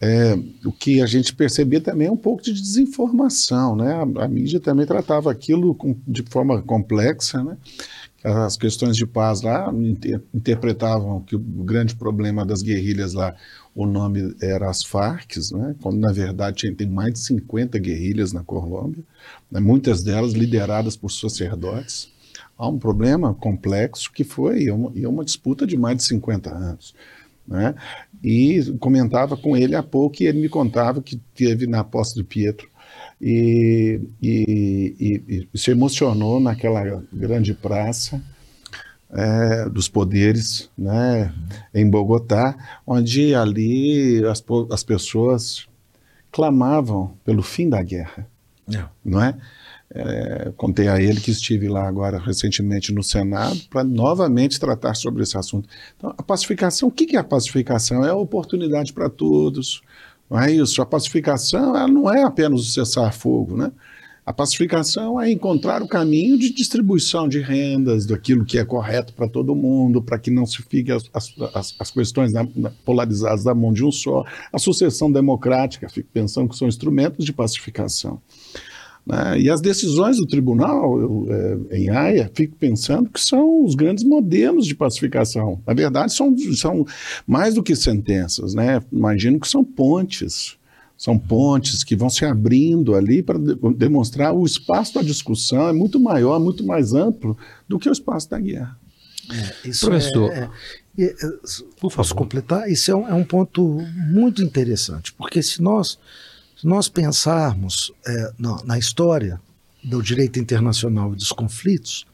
é, o que a gente percebia também é um pouco de desinformação, né? A, a mídia também tratava aquilo com, de forma complexa, né? As questões de paz lá inter, interpretavam que o grande problema das guerrilhas lá, o nome era as Farc, né? Quando na verdade tem mais de 50 guerrilhas na Colômbia, né? muitas delas lideradas por sacerdotes há um problema complexo que foi uma, uma disputa de mais de 50 anos. Né? E comentava com ele há pouco e ele me contava que teve na posse do Pietro e, e, e, e se emocionou naquela grande praça é, dos poderes né, em Bogotá, onde ali as, as pessoas clamavam pelo fim da guerra, é. não é? É, contei a ele que estive lá agora recentemente no Senado para novamente tratar sobre esse assunto. Então, a pacificação, o que é a pacificação? É a oportunidade para todos. Não é isso. A pacificação ela não é apenas o cessar-fogo, né? A pacificação é encontrar o caminho de distribuição de rendas, daquilo que é correto para todo mundo, para que não se fique as, as, as questões na, na, polarizadas da mão de um só. A sucessão democrática, fico pensando que são instrumentos de pacificação. Né? E as decisões do tribunal eu, é, em Haia, fico pensando que são os grandes modelos de pacificação. Na verdade, são, são mais do que sentenças. Né? Imagino que são pontes são pontes que vão se abrindo ali para de demonstrar o espaço da discussão é muito maior, muito mais amplo do que o espaço da guerra. É, isso Professor, é, é, é por favor. completar? Isso é um, é um, ponto muito interessante, porque se nós, se nós pensarmos é, na, na história do direito internacional e dos conflitos,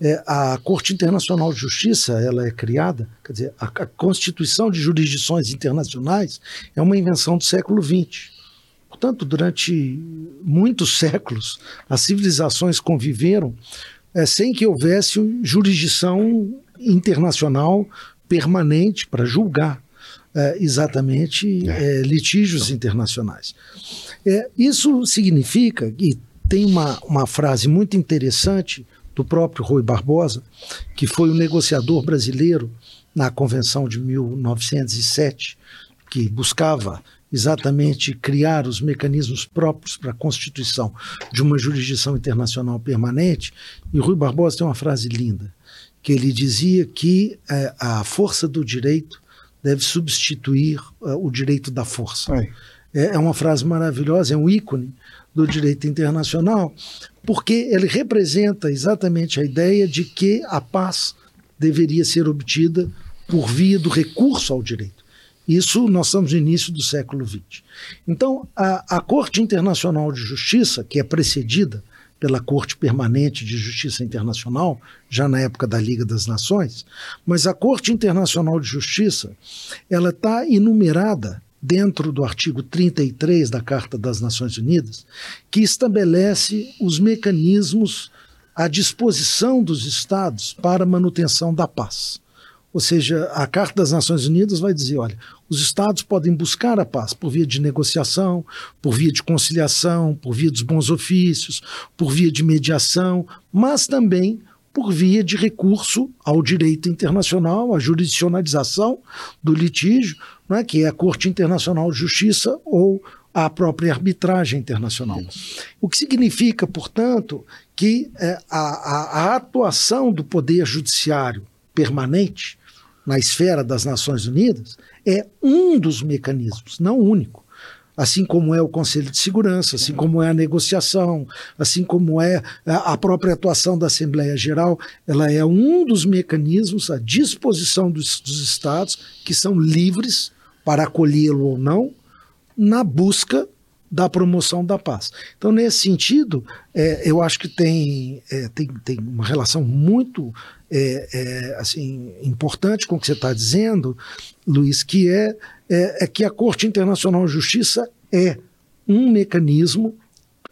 é, a Corte Internacional de Justiça ela é criada, quer dizer, a, a, Constituição de Jurisdições Internacionais é uma invenção do século XX. Portanto, durante muitos séculos, as civilizações conviveram é, sem que houvesse jurisdição internacional permanente para julgar é, exatamente é. é litígios internacionais. É, isso significa, e tem uma, uma frase muito interessante do próprio Rui Barbosa, que foi o negociador brasileiro na Convenção de 1907, que buscava exatamente criar os mecanismos próprios para a constituição de uma jurisdição internacional permanente. E Rui Barbosa tem uma frase linda, que ele dizia que é, a força do direito deve substituir é, o direito da força. É, é uma frase maravilhosa, é um ícone do direito internacional, porque ele representa exatamente a ideia de que a paz deveria ser obtida por via do recurso ao direito. Isso nós estamos no início do século XX. Então, a, a Corte Internacional de Justiça, que é precedida pela Corte Permanente de Justiça Internacional, já na época da Liga das Nações, mas a Corte Internacional de Justiça, ela está enumerada dentro do artigo 33 da Carta das Nações Unidas, que estabelece os mecanismos à disposição dos Estados para manutenção da paz. Ou seja, a Carta das Nações Unidas vai dizer: olha, os Estados podem buscar a paz por via de negociação, por via de conciliação, por via dos bons ofícios, por via de mediação, mas também por via de recurso ao direito internacional, à jurisdicionalização do litígio, né, que é a Corte Internacional de Justiça ou a própria arbitragem internacional. O que significa, portanto, que é, a, a, a atuação do Poder Judiciário permanente na esfera das Nações Unidas é um dos mecanismos, não único, assim como é o Conselho de Segurança, assim como é a negociação, assim como é a própria atuação da Assembleia Geral, ela é um dos mecanismos à disposição dos, dos Estados que são livres para acolhê-lo ou não, na busca da promoção da paz. Então, nesse sentido, é, eu acho que tem, é, tem, tem uma relação muito é, é assim, importante com o que você está dizendo, Luiz, que é, é, é que a Corte Internacional de Justiça é um mecanismo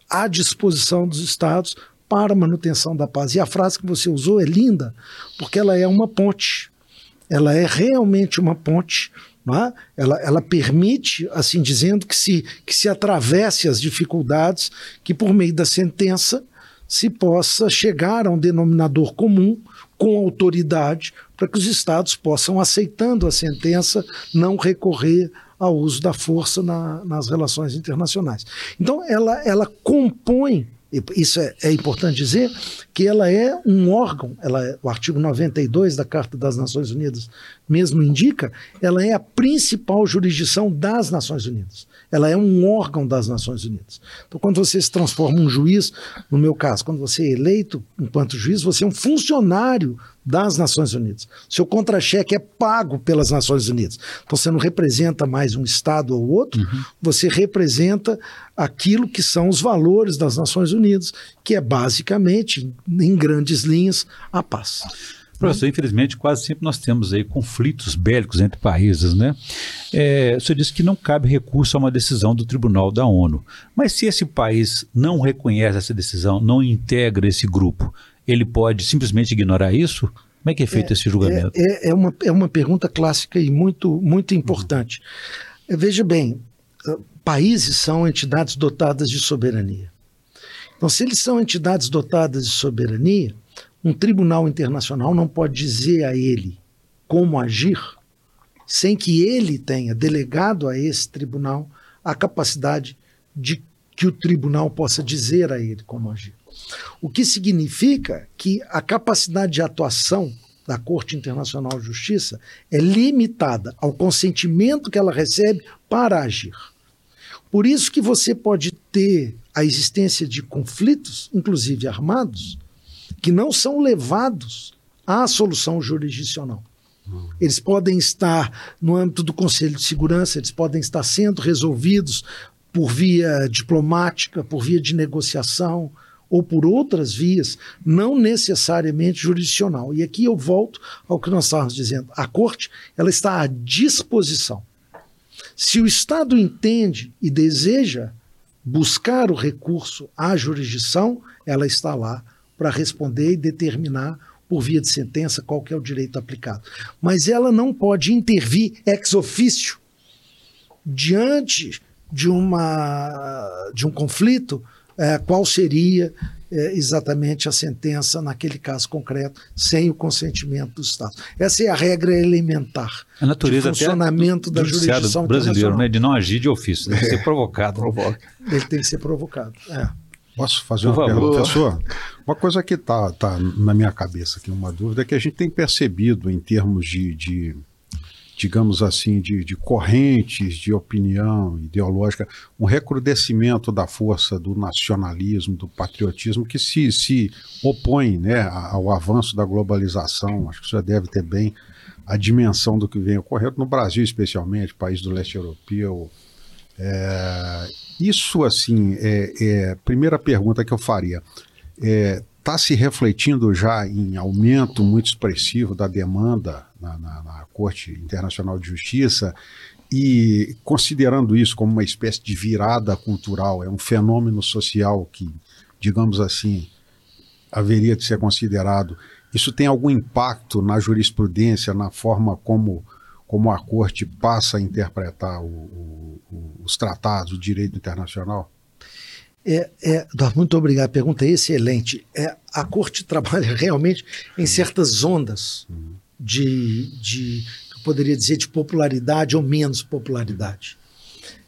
à disposição dos Estados para a manutenção da paz. E a frase que você usou é linda, porque ela é uma ponte. Ela é realmente uma ponte é? ela, ela permite, assim dizendo, que se, que se atravesse as dificuldades, que por meio da sentença se possa chegar a um denominador comum com autoridade para que os estados possam, aceitando a sentença, não recorrer ao uso da força na, nas relações internacionais. Então, ela, ela compõe isso é, é, importante dizer, que ela é um órgão, ela é, o artigo 92 da Carta das Nações Unidas mesmo indica, ela é a principal jurisdição das Nações Unidas. Ela é um órgão das Nações Unidas. Então, quando você se transforma um juiz, no meu caso, quando você é eleito enquanto juiz, você é um funcionário das Nações Unidas. Seu contra-cheque é pago pelas Nações Unidas. Então, você não representa mais um Estado ou outro, uhum. você representa aquilo que são os valores das Nações Unidas, que é basicamente, em grandes linhas, a paz. Professor, infelizmente, quase sempre nós temos aí conflitos bélicos entre países, né? É, o senhor disse que não cabe recurso a uma decisão do Tribunal da ONU. Mas se esse país não reconhece essa decisão, não integra esse grupo, ele pode simplesmente ignorar isso? Como é que é feito é, esse julgamento? É, é, é, uma, é uma pergunta clássica e muito, muito importante. Uhum. Veja bem, ah, países são entidades dotadas de soberania. Então, se eles são entidades dotadas de soberania, um tribunal internacional não pode dizer a ele como agir sem que ele tenha delegado a esse tribunal a capacidade de que o tribunal possa dizer a ele como agir. O que significa que a capacidade de atuação da Corte Internacional de Justiça é limitada ao consentimento que ela recebe para agir. Por isso que você pode ter a existência de conflitos, inclusive armados, que não são levados à solução jurisdicional. Eles podem estar no âmbito do Conselho de Segurança, eles podem estar sendo resolvidos por via diplomática, por via de negociação ou por outras vias, não necessariamente jurisdicional. E aqui eu volto ao que nós estávamos dizendo. A corte, ela está à disposição. Se o Estado entende e deseja buscar o recurso à jurisdição, ela está lá para responder e determinar por via de sentença qual que é o direito aplicado. Mas ela não pode intervir ex officio diante de, uma, de um conflito, é, qual seria é, exatamente a sentença naquele caso concreto, sem o consentimento do Estado. Essa é a regra elementar. A natureza do funcionamento da jurisdição brasileiro, né, de não agir de ofício, deve ser provocado. Provoca. Ele tem que ser provocado. É. Posso fazer Por uma favor. pergunta, professor? Uma coisa que está tá na minha cabeça aqui, uma dúvida, é que a gente tem percebido em termos de, de digamos assim, de, de, correntes de opinião ideológica, um recrudescimento da força do nacionalismo, do patriotismo, que se, se opõe né, ao avanço da globalização. Acho que você deve ter bem a dimensão do que vem ocorrendo no Brasil, especialmente, país do leste europeu. É, isso, assim, é, é primeira pergunta que eu faria. É, tá se refletindo já em aumento muito expressivo da demanda na, na, na, Corte Internacional de Justiça e considerando isso como uma espécie de virada cultural, é um fenômeno social que, digamos assim, haveria de ser considerado. Isso tem algum impacto na jurisprudência, na forma como como a corte passa a interpretar o, o, os tratados, o direito internacional? É, é, muito obrigado. A pergunta é excelente. É, a corte trabalha realmente em certas ondas de, de eu poderia dizer, de popularidade ou menos popularidade.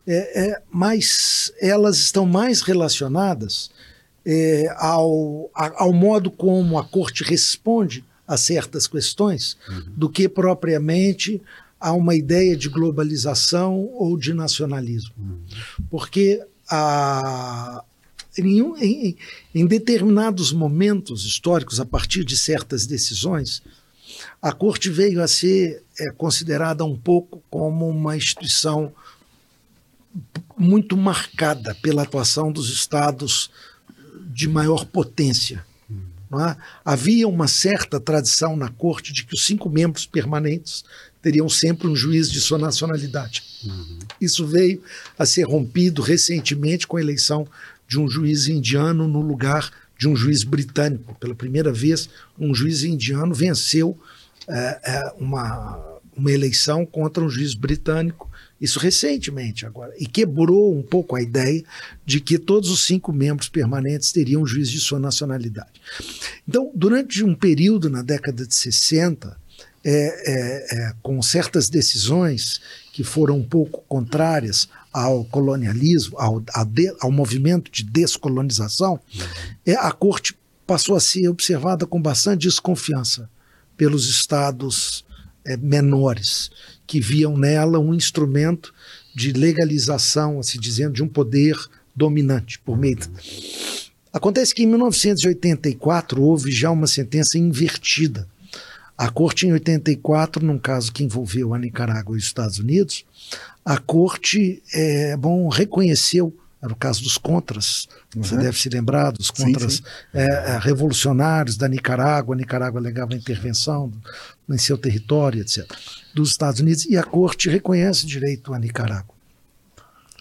É, é, mas elas estão mais relacionadas é, ao, ao modo como a corte responde a certas questões uhum. do que propriamente a uma ideia de globalização ou de nacionalismo. Porque a, em, em, em, determinados momentos históricos, a partir de certas decisões, a corte veio a ser é, considerada um pouco como uma instituição muito marcada pela atuação dos estados de maior potência. É? Havia uma certa tradição na corte de que os cinco membros permanentes teriam sempre um juiz de sua nacionalidade. Uhum. Isso veio a ser rompido recentemente com a eleição de um juiz indiano no lugar de um juiz britânico. Pela primeira vez, um juiz indiano venceu é, é, uma, uma eleição contra um juiz britânico, isso recentemente agora, e quebrou um pouco a ideia de que todos os cinco membros permanentes teriam juiz de sua nacionalidade. Então, durante um período na década de 60, é, é, é, com certas decisões que foram um pouco contrárias ao colonialismo, ao, de, ao movimento de descolonização, uhum. a corte passou a ser observada com bastante desconfiança pelos estados é, menores, que viam nela um instrumento de legalização, assim dizendo, de um poder dominante por meio. Acontece que em 1984 houve já uma sentença invertida. A corte em 84, num caso que envolveu a Nicarágua e os Estados Unidos, a corte é, bom reconheceu era o caso dos contras, uhum. você deve se lembrar dos contras sim, sim. É, é, revolucionários da Nicarágua, a Nicarágua alegava intervenção em seu território, etc., dos Estados Unidos, e a corte reconhece direito à Nicarágua.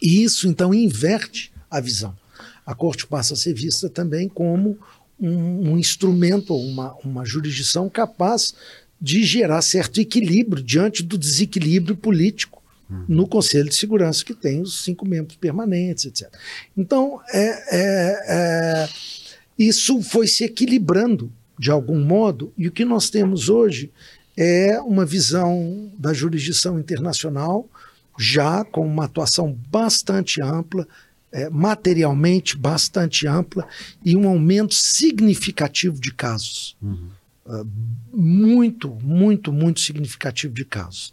E isso, então, inverte a visão. A corte passa a ser vista também como um, um instrumento, uma, uma jurisdição capaz de gerar certo equilíbrio diante do desequilíbrio político no Conselho de Segurança, que tem os cinco membros permanentes, etc. Então, é, é, é, isso foi se equilibrando de algum modo, e o que nós temos hoje é uma visão da jurisdição internacional, já com uma atuação bastante ampla, é, materialmente bastante ampla, e um aumento significativo de casos. Uhum muito, muito, muito significativo de casos.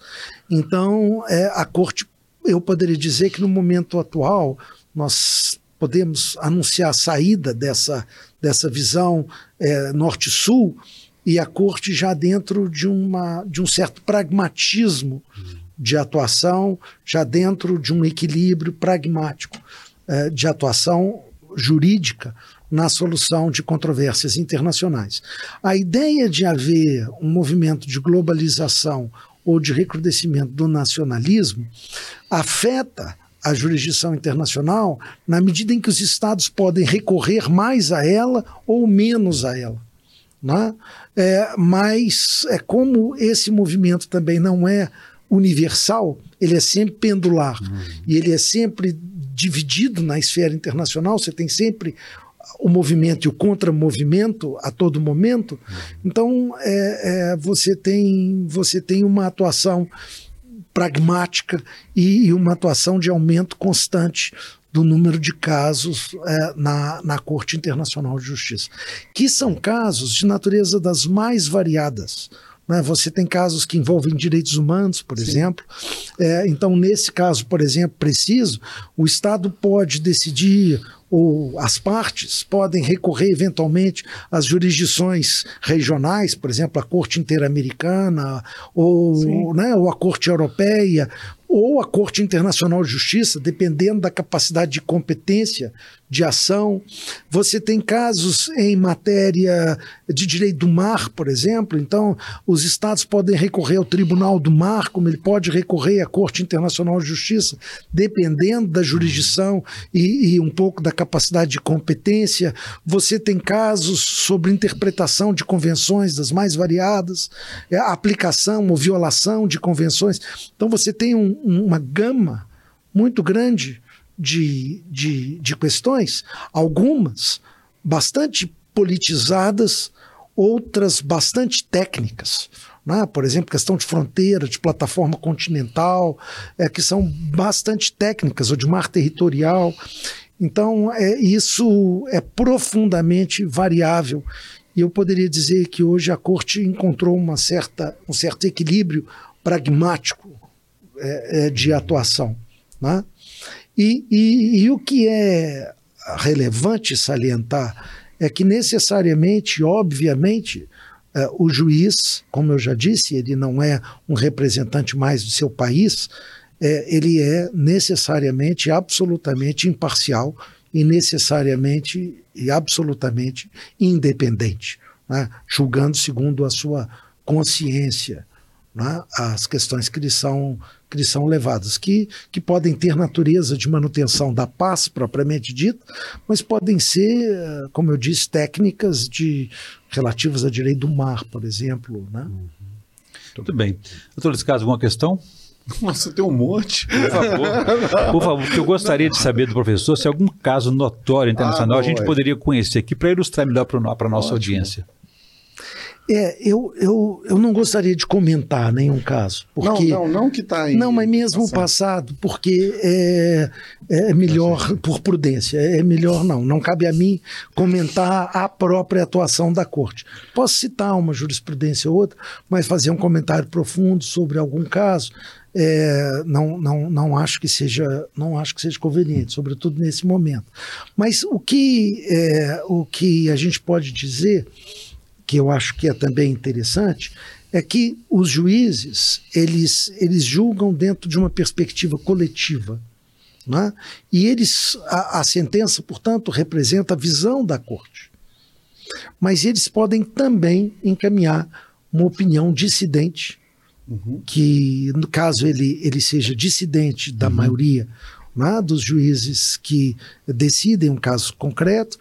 Então, é, a corte, eu poderia dizer que no momento atual, nós podemos anunciar a saída dessa, dessa visão é, norte-sul e a corte já dentro de, uma, de um certo pragmatismo de atuação, já dentro de um equilíbrio pragmático é, de atuação jurídica na solução de controvérsias internacionais. A ideia de haver um movimento de globalização ou de recrudescimento do nacionalismo afeta a jurisdição internacional na medida em que os estados podem recorrer mais a ela ou menos a ela. Né? É, mas é como esse movimento também não é universal, ele é sempre pendular uhum. e ele é sempre dividido na esfera internacional. Você tem sempre o movimento e o contramovimento a todo momento. Então, é, é, você, tem, você tem uma atuação pragmática e, e, uma atuação de aumento constante do número de casos é, na, na Corte Internacional de Justiça, que são casos de natureza das mais variadas. Né? Você tem casos que envolvem direitos humanos, por Sim. exemplo. É, então, nesse caso, por exemplo, preciso, o Estado pode decidir ou as partes podem recorrer eventualmente às jurisdições regionais, por exemplo, a Corte Interamericana ou, né, ou a Corte Europeia ou a Corte Internacional de Justiça, dependendo da capacidade de competência de ação. Você tem casos em matéria de direito do mar, por exemplo, então os estados podem recorrer ao Tribunal do Mar, como ele pode recorrer à Corte Internacional de Justiça, dependendo da jurisdição e, e um pouco da capacidade de competência. Você tem casos sobre interpretação de convenções das mais variadas, é, aplicação ou violação de convenções. Então você tem um, uma gama muito grande de, de, de questões, algumas bastante politizadas, outras bastante técnicas. Né? Por exemplo, questão de fronteira, de plataforma continental, é, que são bastante técnicas, ou de mar territorial. Então, é, isso é profundamente variável. E eu poderia dizer que hoje a Corte encontrou uma certa, um certo equilíbrio pragmático é, é, de atuação. Né? E, e, e o que é relevante salientar é que necessariamente, obviamente, é, o juiz, como eu já disse, ele não é um representante mais do seu país, é, ele é necessariamente, absolutamente imparcial e necessariamente e absolutamente independente, né? julgando segundo a sua consciência né? as questões que lhe são que são levadas, que, que podem ter natureza de manutenção da paz propriamente dita, mas podem ser, como eu disse, técnicas de relativas a direito do mar, por exemplo. Né? Uhum. Tudo bem. Doutor Carlos, alguma questão? Nossa, tem um monte. Por favor. Por favor, que eu gostaria de saber do professor se algum caso notório internacional ah, a gente poderia conhecer aqui para ilustrar melhor para a nossa Ótimo. audiência. É, eu, eu, eu não gostaria de comentar nenhum caso. Porque, não, não, não que está aí. Não, mas mesmo o passado, porque é, é melhor, por prudência, é melhor não. Não cabe a mim comentar a própria atuação da corte. Posso citar uma jurisprudência ou outra, mas fazer um comentário profundo sobre algum caso, é, não, não, não acho que seja não acho que seja conveniente, sobretudo nesse momento. Mas o que, é, o que a gente pode dizer que eu acho que é também interessante, é que os juízes eles, eles julgam dentro de uma perspectiva coletiva. Né? E eles a, a sentença, portanto, representa a visão da corte. Mas eles podem também encaminhar uma opinião dissidente, uhum. que, no caso ele, ele seja dissidente da uhum. maioria né, dos juízes que decidem um caso concreto,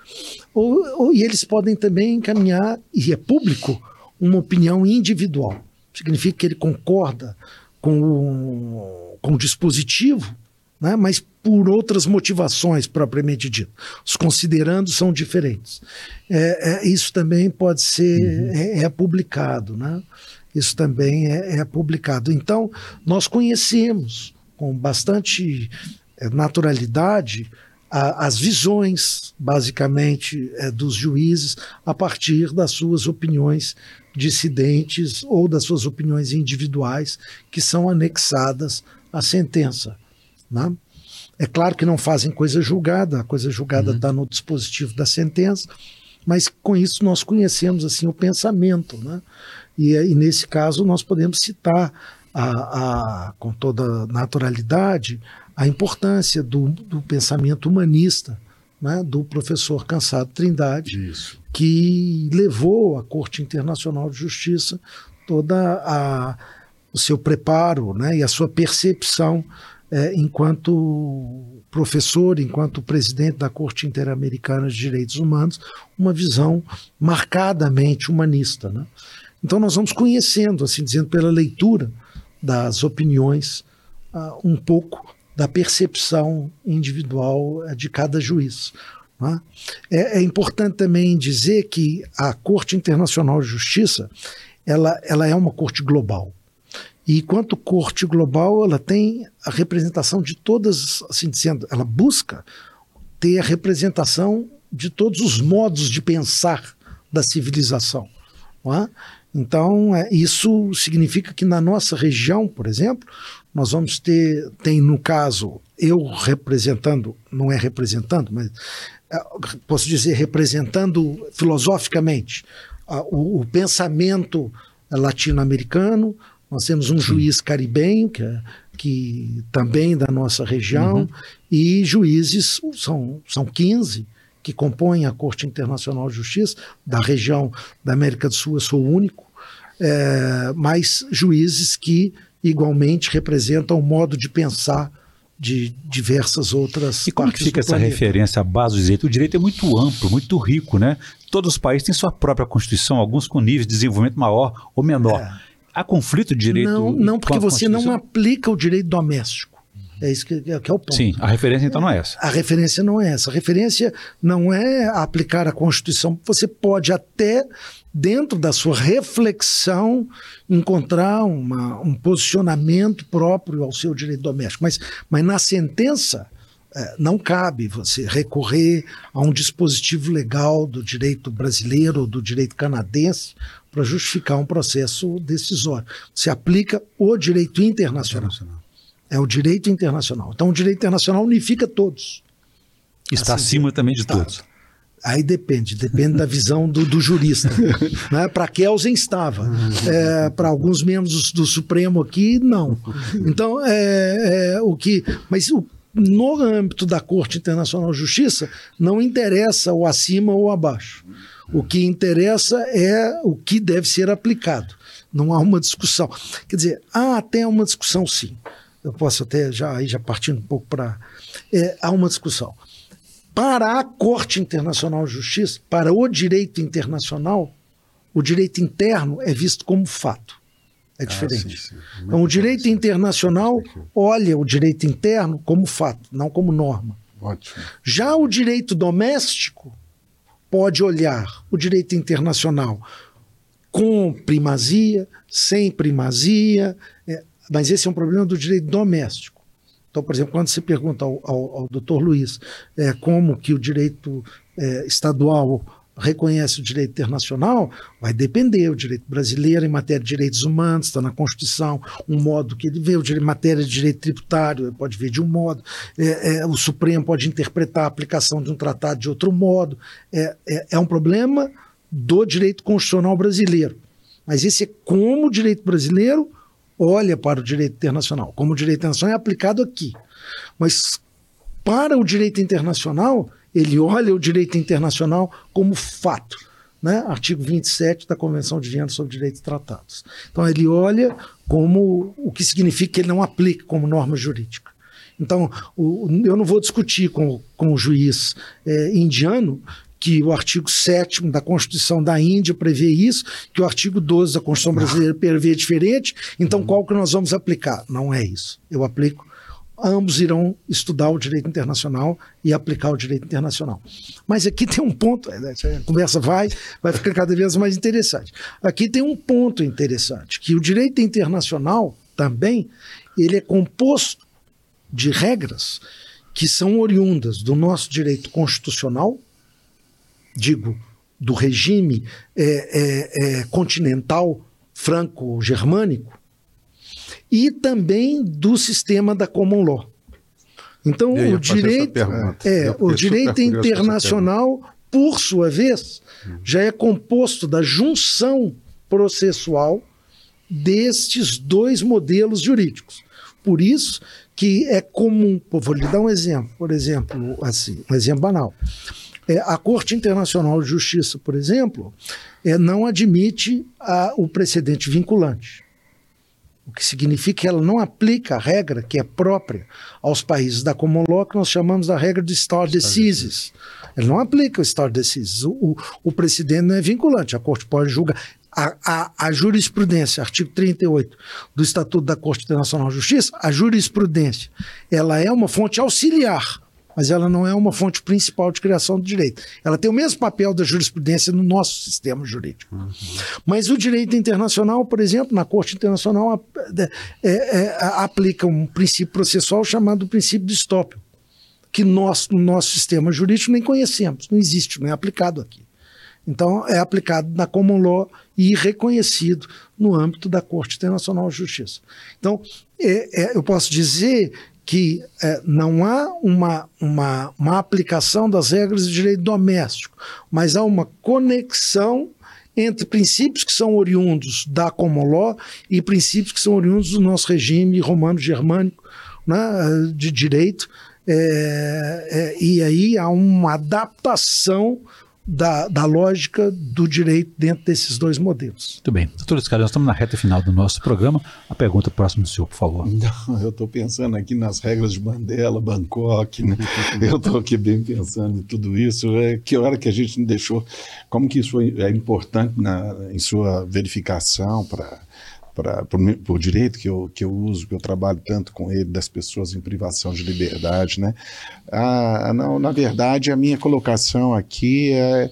ou, ou, e eles podem também encaminhar, e é público, uma opinião individual. Significa que ele concorda com o, com o dispositivo, né, mas por outras motivações propriamente dito. Os considerandos são diferentes. É, é, isso também pode ser uhum. é, é, publicado, né? Isso também é, é publicado. Então, nós conhecemos com bastante é, naturalidade a, as visões, basicamente, é, dos juízes a partir das suas opiniões dissidentes ou das suas opiniões individuais que são anexadas à sentença. Né? É claro que não fazem coisa julgada, a coisa julgada está uhum. no dispositivo da sentença, mas com isso nós conhecemos assim o pensamento. Né? E, e nesse caso nós podemos citar a, a, com toda naturalidade a importância do, do pensamento humanista né, do professor Cansado Trindade, Isso. que levou à Corte Internacional de Justiça toda a, o seu preparo né, e a sua percepção é, enquanto professor, enquanto presidente da Corte Interamericana de Direitos Humanos, uma visão marcadamente humanista. Né? Então nós vamos conhecendo, assim dizendo, pela leitura das opiniões, uh, um pouco da percepção individual eh, de cada juiz. Né? É, é, importante também dizer que a Corte Internacional de Justiça ela, ela é uma corte global. E quanto corte global, ela tem a representação de todas, assim dizendo, ela busca ter a representação de todos os modos de pensar da civilização. É? Então, é, isso significa que na nossa região, por exemplo, nós vamos ter, tem no caso, eu representando, não é representando, mas é, posso dizer representando filosoficamente o, o pensamento latino-americano, nós temos um Sim. juiz caribenho, que, é, que também da nossa região, uhum. e juízes, são, são 15, que compõem a Corte Internacional de Justiça, da região da América do Sul, eu sou o único, é, mas juízes que igualmente representam o modo de pensar de diversas outras E como que fica essa planeta. referência à base do direito? O direito é muito amplo, muito rico, né? Todos os países têm sua própria constituição, alguns com níveis de desenvolvimento maior ou menor. É. Há conflito de direito? Não, não porque você não aplica o direito doméstico. É isso que, que, é o ponto. Sim, a referência então não é essa. A referência não é essa. A referência não é aplicar a Constituição. Você pode até dentro da sua reflexão, encontrar uma, um posicionamento próprio ao seu direito doméstico. Mas, mas na sentença, é, não cabe você recorrer a um dispositivo legal do direito brasileiro ou do direito canadense para justificar um processo decisório. Você aplica o direito internacional. internacional. É o direito internacional. Então, o direito internacional unifica todos. Está assim, acima também de está. todos. Aí depende, depende da visão do, do jurista. né? Para Kelsen estava, é, para alguns membros do, Supremo aqui, não. Então, é, é, o que. Mas o, no âmbito da Corte Internacional de Justiça, não interessa o acima ou abaixo. O que interessa é o que deve ser aplicado. Não há uma discussão. Quer dizer, há até uma discussão, sim. Eu posso até já aí já partindo um pouco para. É, há uma discussão para a Corte Internacional de Justiça, para o direito internacional, o direito interno é visto como fato. É ah, diferente. Ah, sim, sim. Então, o direito internacional olha o direito interno como fato, não como norma. Ótimo. Já o direito doméstico pode olhar o direito internacional com primazia, sem primazia, mas esse é um problema do direito doméstico. Então, por exemplo, quando você pergunta ao, ao, ao doutor Luiz é, como que o direito é, estadual reconhece o direito internacional, vai depender. O direito brasileiro, em matéria de direitos humanos, está na Constituição, um modo que ele vê. O direito, em matéria de direito tributário, pode ver de um modo. É, é, o Supremo pode interpretar a aplicação de um tratado de outro modo. É, é, é um problema do direito constitucional brasileiro. Mas esse é como o direito brasileiro olha para o direito internacional. Como o direito internacional é aplicado aqui. Mas para o direito internacional, ele olha o direito internacional como fato. Né? Artigo 27 da Convenção de Viena sobre Direitos Tratados. Então, ele olha como o que significa que ele não aplica como norma jurídica. Então, o, eu não vou discutir com, com o juiz é, indiano que o artigo 7 da Constituição da Índia prevê isso, que o artigo 12 da Constituição brasileira prevê diferente, então qual que nós vamos aplicar? Não é isso. Eu aplico ambos irão estudar o direito internacional e aplicar o direito internacional. Mas aqui tem um ponto, é, a conversa vai, vai ficar cada vez mais interessante. Aqui tem um ponto interessante, que o direito internacional também, ele é composto de regras que são oriundas do nosso direito constitucional, digo, do regime é, é, é continental franco-germânico, e também do sistema da common law. Então, o direito, é, o direito internacional, por sua vez, já é composto da junção processual destes dois modelos jurídicos. Por isso que é comum, vou lhe dar um exemplo, por exemplo, assim, um exemplo banal. É, a Corte Internacional de Justiça, por exemplo, é, não admite a, o precedente vinculante o que significa que ela não aplica a regra que é própria aos países da common law, que nós chamamos da regra de stare decisis. Ela não aplica o stare decisis. O, o, o precedente não é vinculante, a corte pode julgar. A, a, a, jurisprudência, artigo 38 do Estatuto da Corte Internacional de Justiça, a jurisprudência, ela é uma fonte auxiliar mas ela não é uma fonte principal de criação do direito. Ela tem o mesmo papel da jurisprudência no nosso sistema jurídico. Uhum. Mas o direito internacional, por exemplo, na Corte Internacional, é, é, aplica um princípio processual chamado princípio do estópio, que nós, no nosso sistema jurídico, nem conhecemos, não existe, não é aplicado aqui. Então, é aplicado na common law e reconhecido no âmbito da Corte Internacional de Justiça. Então, é, é, eu posso dizer que é, não há uma, uma, uma aplicação das regras de direito doméstico, mas há uma conexão entre princípios que são oriundos da common law e princípios que são oriundos do nosso regime romano-germânico né, de direito. É, é, e aí há uma adaptação da, da lógica do direito dentro desses dois modelos. Muito bem. Doutor Escalho, nós estamos na reta final do nosso programa. A pergunta próxima do senhor, por favor. Não, eu estou pensando aqui nas regras de Mandela, Bangkok, né? eu estou aqui bem pensando em tudo isso. É, que hora que a gente não deixou, como que isso é importante na, em sua verificação para o direito que eu, que eu uso, que eu trabalho tanto com ele, das pessoas em privação de liberdade, né? Ah, não, na verdade, a minha colocação aqui é,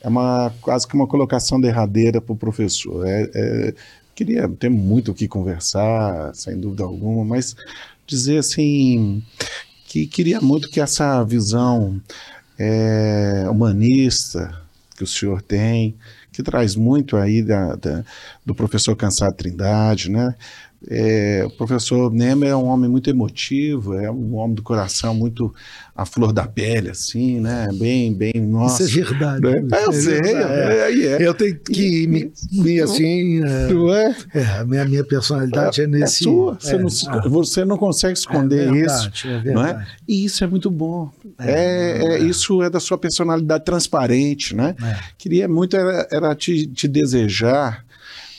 é uma, quase que uma colocação derradeira para o professor. É, é, queria ter muito o que conversar, sem dúvida alguma, mas dizer assim que queria muito que essa visão é, humanista que o senhor tem, que traz muito aí da, da do professor Cansado Trindade, né? É, o professor Nemer é um homem muito emotivo, é um homem do coração muito a flor da pele, assim, né? Bem, bem, nossa. Isso é verdade. Né? É, eu sei, é, é, é, Eu tenho que me, me assim. É, é? a minha, minha personalidade é, nesse. Sua. Você, não, ah. você não consegue esconder verdade, isso. Não é? E isso é muito bom. É, isso é da sua personalidade transparente, né? Queria muito era, era te, te desejar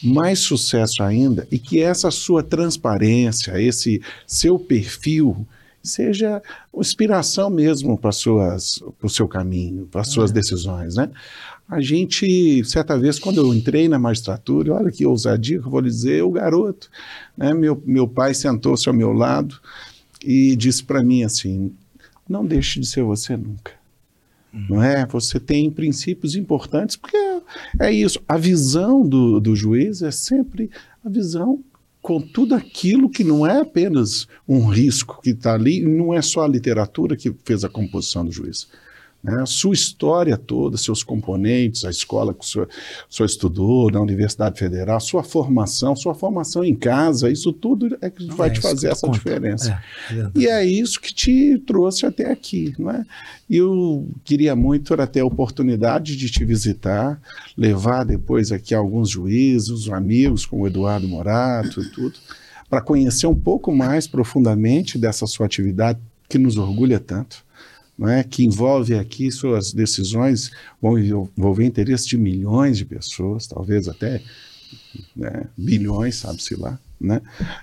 mais sucesso ainda e que essa sua transparência, esse seu perfil seja inspiração mesmo para o seu caminho, para as suas é. decisões, né? A gente, certa vez, quando eu entrei na magistratura, olha que ousadia que eu vou dizer, o garoto, né? Meu, meu pai sentou-se ao meu lado e disse para mim assim, não deixe de ser você nunca. Não é? Você tem princípios importantes, porque é isso. A visão do, do juiz é sempre a visão com tudo aquilo que não é apenas um risco que está ali, não é só a literatura que fez a composição do juiz. Né? Sua história toda, seus componentes, a escola que o senhor, o senhor estudou, na Universidade Federal, sua formação, sua formação em casa, isso tudo é que vai É te fazer essa conta. diferença. É. E é isso que te trouxe até aqui, não é? E eu queria muito ter a oportunidade de te visitar, levar depois aqui alguns juízes, amigos como o Eduardo Morato e tudo, para conhecer um pouco mais profundamente dessa sua atividade que nos orgulha tanto, não é? Que envolve aqui suas decisões vão envolver interesse de milhões de pessoas, talvez até né, bilhões, sabe-se lá, né?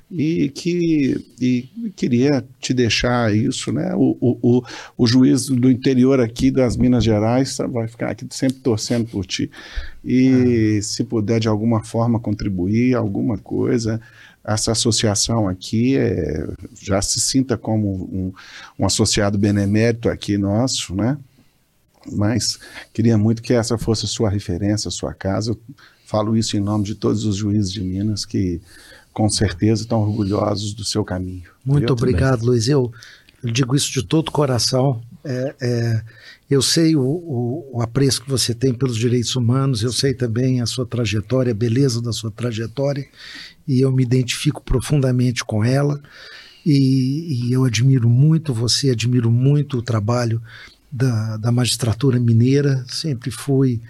E que e queria te deixar isso, né? O, o, o, o juiz do interior aqui das Minas Gerais vai ficar aqui sempre torcendo por ti. E se puder de alguma forma contribuir, alguma coisa, essa associação aqui é, já se sinta como um, um associado benemérito aqui nosso, né? Mas queria muito que essa fosse a sua referência, a sua casa. Eu falo isso em nome de todos os juízes de Minas que, com certeza, estão orgulhosos do seu caminho. Muito Eu também. obrigado, Luiz. Eu, eu digo isso de todo o coração. É, é, eu sei o, o, o apreço que você tem pelos direitos humanos, eu sei também a sua trajetória, a beleza da sua trajetória, e eu me identifico profundamente com ela. E, e eu admiro muito você, admiro muito o trabalho da, da magistratura mineira. Sempre fui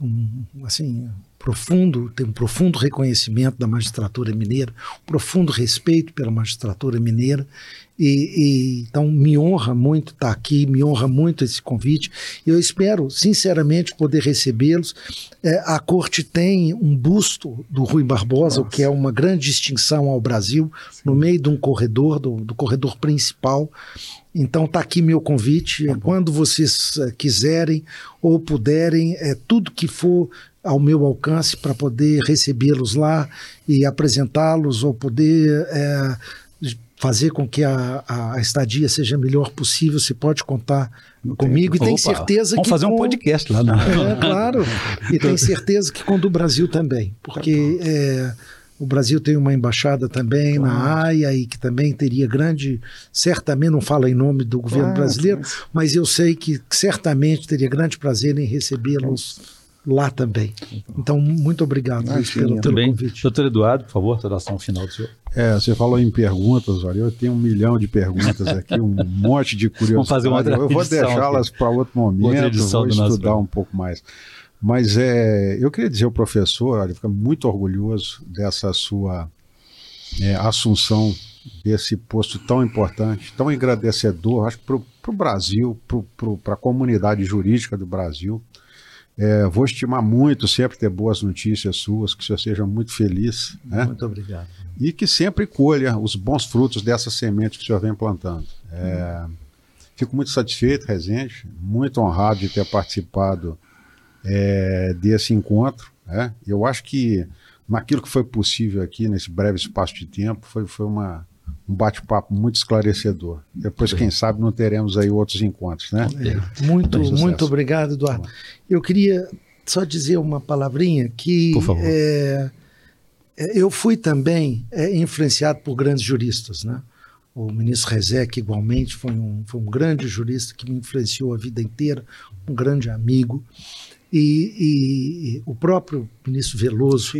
um, assim profundo, tenho um profundo reconhecimento da magistratura mineira, um profundo respeito pela magistratura mineira. E, e, então me honra muito estar aqui, me honra muito esse convite. Eu espero, sinceramente, poder recebê-los. É, a corte tem um busto do Rui Barbosa, o que é uma grande distinção ao Brasil, no meio de um corredor, do, do corredor principal. Então está aqui meu convite. Quando vocês eh, quiserem ou puderem, é tudo que for ao meu alcance para poder recebê-los lá e apresentá-los ou poder é, fazer com que a, a estadia seja a melhor possível. Você pode contar comigo e tem certeza vamos que fazer um com- podcast lá. Né? é, claro. E tenho certeza que com o do Brasil também, porque é, o Brasil tem uma embaixada também na Haia e que também teria grande, certamente não falo em nome do governo Claro, brasileiro, mas- mas eu sei que certamente teria grande prazer em recebê-los lá também. Então, muito obrigado Luiz, pelo, convite. Doutor Eduardo, por favor, saudação final do senhor. É, você falou em perguntas, olha, eu tenho um milhão de perguntas aqui, um monte de curiosidades. Vamos fazer uma outra Eu vou deixá-las para outro momento, Outra edição vou estudar um pouco mais. Mas é, eu queria dizer ao professor, olha, fica muito orgulhoso dessa sua é, assunção desse posto tão importante, tão engrandecedor, acho que para o Brasil, para a comunidade jurídica do Brasil. É, vou estimar muito sempre ter boas notícias suas, que o senhor seja muito feliz. Né? Muito obrigado. e que sempre colha os bons frutos dessa semente que o senhor vem plantando. É, fico muito satisfeito, Rezende, muito honrado de ter participado é, desse encontro. né? Eu acho que naquilo que foi possível aqui, nesse breve espaço de tempo, foi, foi uma, um bate-papo muito esclarecedor. Depois, quem sabe, não teremos aí outros encontros, né? É, muito, muito obrigado, Eduardo. Eu queria só dizer uma palavrinha que Por favor. é, é, eu fui também é, influenciado por grandes juristas, né? O ministro Rezec, igualmente, foi um, foi um grande jurista que me influenciou a vida inteira, um grande amigo. E, e o próprio ministro Veloso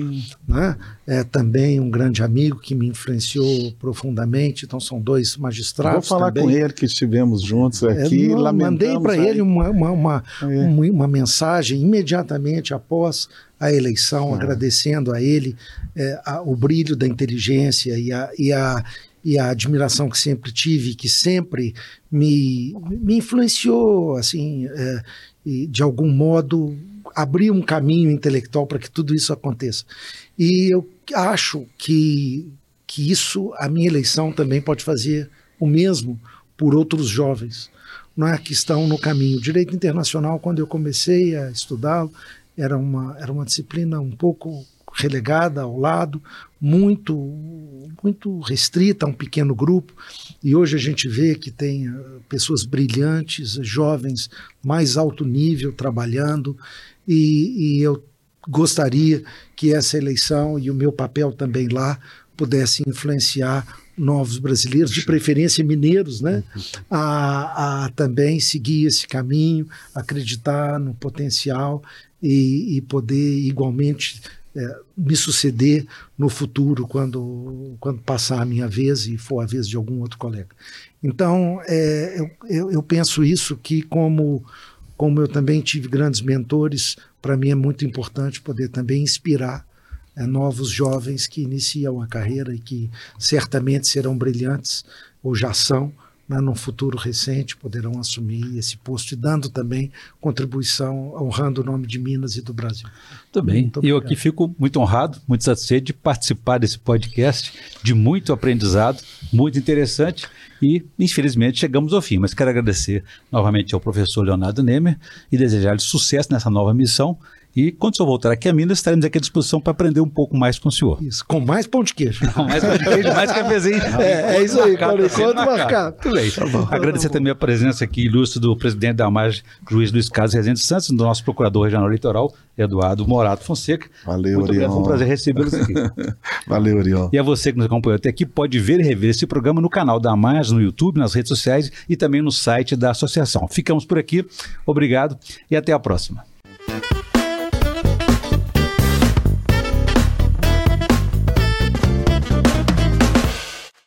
né, é também um grande amigo que me influenciou profundamente. Então, são dois Vou magistrados. falar também. com ele que estivemos juntos aqui. É, não, mandei para ele uma, uma, uma, É. uma, uma mensagem imediatamente após a eleição, Ah. agradecendo a ele é, a- o brilho da inteligência e a, e, a, e a admiração que sempre tive, que sempre me, me influenciou, assim, é, de algum modo abrir um caminho intelectual para que tudo isso aconteça. E eu acho que, que isso, a minha eleição também pode fazer o mesmo por outros jovens não é, que estão no caminho. Direito internacional, quando eu comecei a estudá-lo, era uma, era uma disciplina um pouco relegada ao lado, muito, muito restrita a um pequeno grupo. E hoje a gente vê que tem eh, pessoas brilhantes, jovens, mais alto nível trabalhando. E, e eu gostaria que essa eleição e o meu papel também lá pudesse influenciar novos brasileiros, de preferência mineiros, né, a, a também seguir esse caminho, acreditar no potencial e, e poder igualmente é, me suceder no futuro quando, quando passar a minha vez e for a vez de algum outro colega. Então, é, eu, eu, penso isso que como como eu também tive grandes mentores, para mim é muito importante poder também inspirar é, novos jovens que iniciam a carreira e que certamente serão brilhantes, ou já são, mas num futuro recente poderão assumir esse posto e dando também contribuição, honrando o nome de Minas e do Brasil. Muito bem. E eu aqui fico muito honrado, muito satisfeito de participar desse podcast, de muito aprendizado, muito interessante. E, infelizmente, chegamos ao fim. Mas quero agradecer novamente ao professor Leonardo Nemer e desejar-lhe sucesso nessa nova missão e quando o senhor voltar aqui a Minas, estaremos aqui à disposição para aprender um pouco mais com o senhor. Isso, com mais pão de queijo. com mais pão de queijo, mais cafezinho. É, é isso aí, Paulo, enquanto marcar. Tudo bem. Tá bom. Agradecer também a presença aqui ilustre do presidente da AMAG, juiz Luiz Carlos Rezende Santos, do nosso procurador regional eleitoral, Eduardo Morato Fonseca. Valeu, Muito Oriol. Foi um prazer recebê-los aqui. Valeu, Oriol. E a você que nos acompanhou até aqui, pode ver e rever esse programa no canal da AMAG, no YouTube, nas redes sociais e também no site da associação. Ficamos por aqui. Obrigado e até a próxima.